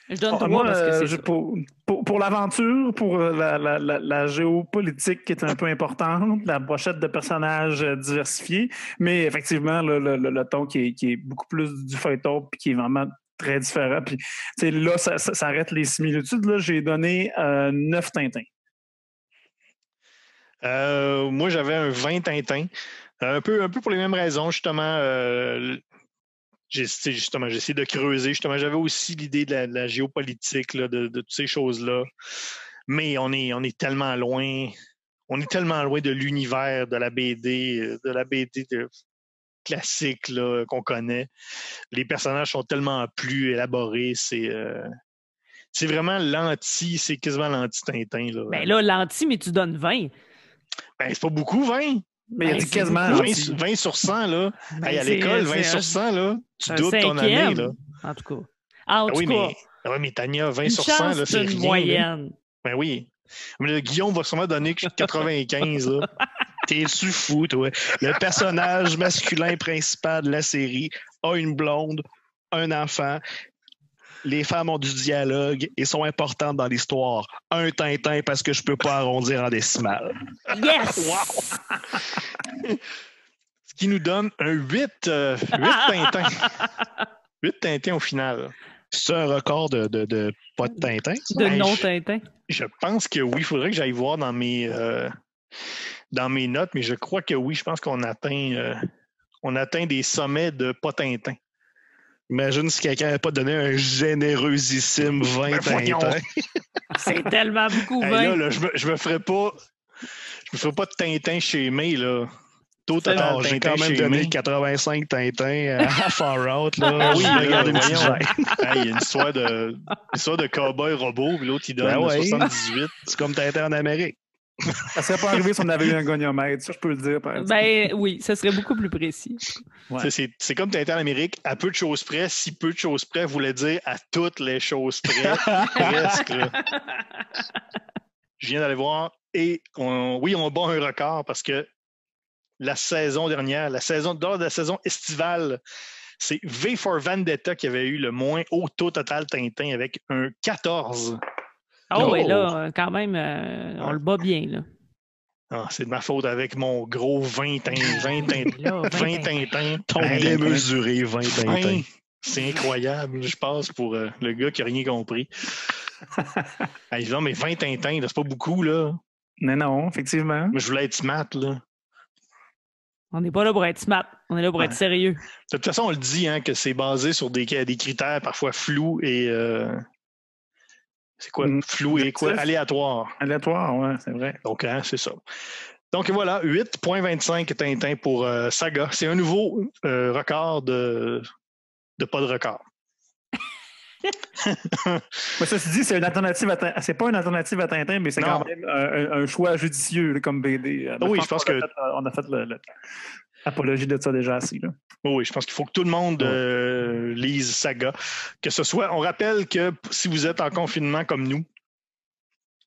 Je donne Ah, moi, parce que euh, c'est je- ça. pour, pour, pour l'aventure, pour euh, la, la, la, la géopolitique qui est un peu importante, la brochette de personnages euh, diversifiés, mais effectivement, le, le, le- le ton qui est, qui est beaucoup plus du feuilleton puis qui est vraiment très différent. Puis, là, ça, arrête les similitudes. Là, j'ai donné euh, 9 Tintins. Euh, moi, j'avais un 20 Tintin. Un peu, un peu pour les mêmes raisons, justement. euh, j'ai, justement, j'ai essayé de creuser. Justement, j'avais aussi l'idée de la, géopolitique, de, toutes ces choses-là. Mais on est, on est tellement loin. On est tellement loin de l'univers de la BD, euh, de la BD classique là, qu'on connaît. Les personnages sont tellement plus élaborés. C'est, euh, c'est vraiment l'anti, c'est quasiment l'anti-Tintin. Là. Ben là, l'anti, mais tu donnes 20. Ben, c'est pas beaucoup, 20. Mais il a Ben, dit c'est quasiment. beaucoup. 20, sur- 20 sur 100, là. Ben, Hey, à l'école, 20 c'est sur un- 100, là. Tu un doutes ton année, là. En tout cas. Ah, en tout oui, cas, mais, ah oui, mais Tania, 20 une sur chance, 100, là, c'est une rien. là. moyenne. Ben oui. Mais le Guillaume va sûrement donner que 95, là. T'es-tu fou, toi? Le personnage masculin principal de la série a une blonde, un enfant. Les femmes ont du dialogue et sont importantes dans l'histoire. Un Tintin parce que je peux pas arrondir en décimale. Yes! Ce qui nous donne un 8, euh, 8 Tintins. 8 Tintins au final. C'est un record de, de, de pas de Tintin? ça? De Hey, non-Tintin. Je pense que oui. Il faudrait que j'aille voir dans mes, euh, dans mes notes, mais je crois que oui. Je pense qu'on atteint, euh, on atteint des sommets de pas Tintin. Imagine si quelqu'un n'avait pas donné un générosissime 20 Ben, voyons. Tintins. C'est tellement beaucoup, Hey, 20. là, là, je, me, je me ferais pas. Je me ferais pas de Tintin chez May, là. Total Alors, j'ai Tintin quand même donné May. 85 Tintins à Far Out. Là. Ah oui, regarde il y a une histoire de, une histoire de cowboy robot, puis l'autre, il donne Ben ouais. 78. C'est comme Tintin en Amérique. Ça serait pas arrivé si on avait eu un goniomètre, ça, je peux le dire. Par. Ben oui, ça serait beaucoup plus précis. Ouais. C'est- comme Tintin en Amérique, à peu de choses près. Si peu de choses près voulait dire à toutes les choses près. presque, là. Je viens d'aller voir. Et on- oui, on bat un record parce que la saison dernière, la saison lors de la saison estivale, c'est V for Vendetta qui avait eu le moins haut taux total Tintin avec un 14. Oh, Oh. et là, quand même, euh, on le bat bien, là. Ah, c'est de ma faute avec mon gros 20 Tintin. 20 Tintin. Là, 20 20 Tintin. Ton démesuré 20 Tintins. Hein? C'est incroyable, je pense, pour euh, le gars qui n'a rien compris. hey, non, mais 20 Tintins, là, c'est pas beaucoup, là. Mais non, effectivement. Mais je voulais être smart, là. On n'est pas là pour être smart, on est là pour être sérieux. De toute façon, on le dit, hein, que c'est basé sur des, des critères parfois flous et. euh, c'est quoi? Mm. Flou et quoi? Aléatoire. Aléatoire, ouais, c'est vrai. Donc, hein, c'est ça. Donc voilà, 8.25 Tintin pour euh, Saga. C'est un nouveau euh, record de, de pas de record. Mais ça se dit, c'est une alternative à c'est pas une alternative à Tintin, mais c'est quand même un, choix judicieux comme BD. Oui, je pense que- euh, on a fait le- le- l'apologie de ça déjà assez. Là. Oui, je pense qu'il faut que tout le monde euh, lise Saga. Que ce soit, on rappelle que si vous êtes en confinement comme nous,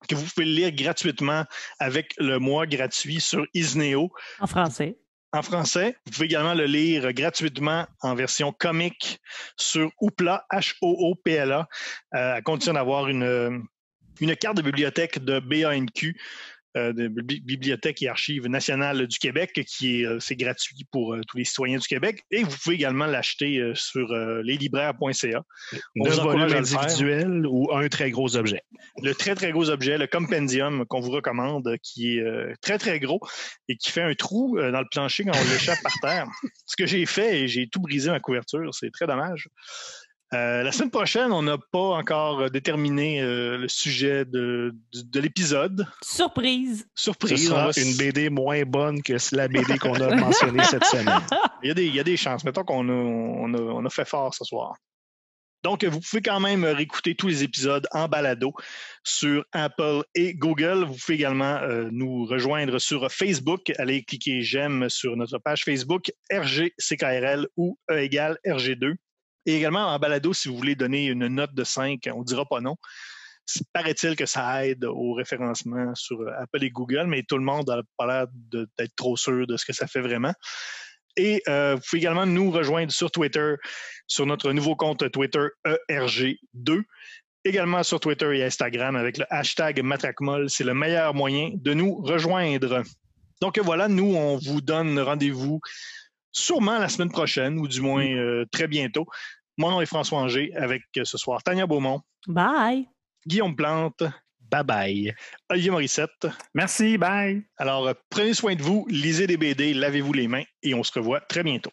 que vous pouvez le lire gratuitement avec le mois gratuit sur Isneo En français. en français. Vous pouvez également le lire gratuitement en version comique sur Hoopla, H-O-O-P-L-A, euh, à condition d'avoir une, une carte de bibliothèque de BANQ, de Bibli- Bibliothèque et Archives nationales du Québec, qui est, euh, c'est gratuit pour euh, tous les citoyens du Québec. Et vous pouvez également l'acheter euh, sur euh, leslibraires.ca. On Deux vous encourage individuels ou un très gros objet? Le très, très gros objet, le compendium qu'on vous recommande, qui est euh, très, très gros et qui fait un trou euh, dans le plancher quand on l'échappe par terre. Ce que j'ai fait, et j'ai tout brisé ma couverture, c'est très dommage. Euh, la semaine prochaine, on n'a pas encore euh, déterminé euh, le sujet de, de, de l'épisode. Surprise! Ce Surprise. sera s- une BD moins bonne que la BD qu'on a mentionnée cette semaine. Il y, a des, il y a des chances. Mettons qu'on a, on a, on a fait fort ce soir. Donc, vous pouvez quand même réécouter tous les épisodes en balado sur Apple et Google. Vous pouvez également euh, nous rejoindre sur Facebook. Allez cliquer j'aime sur notre page Facebook RGCKRL ou E égale RG2. Et également en balado, si vous voulez donner une note de 5, on ne dira pas non. Paraît-il que ça aide au référencement sur euh, Apple et Google, mais tout le monde n'a pas l'air d'être trop sûr de ce que ça fait vraiment. Et euh, vous pouvez également nous rejoindre sur Twitter, sur notre nouveau compte Twitter E ERG2. Également sur Twitter et Instagram avec le hashtag Matraquemol. C'est le meilleur moyen de nous rejoindre. Donc voilà, nous, on vous donne rendez-vous sûrement la semaine prochaine, ou du moins euh, très bientôt. Mon nom est François Anger avec euh, ce soir Tania Beaumont, Bye! Guillaume Plante, Bye bye. Olivier Morissette. Merci, bye. Alors, euh, prenez soin de vous, lisez des BD, lavez-vous les mains et on se revoit très bientôt.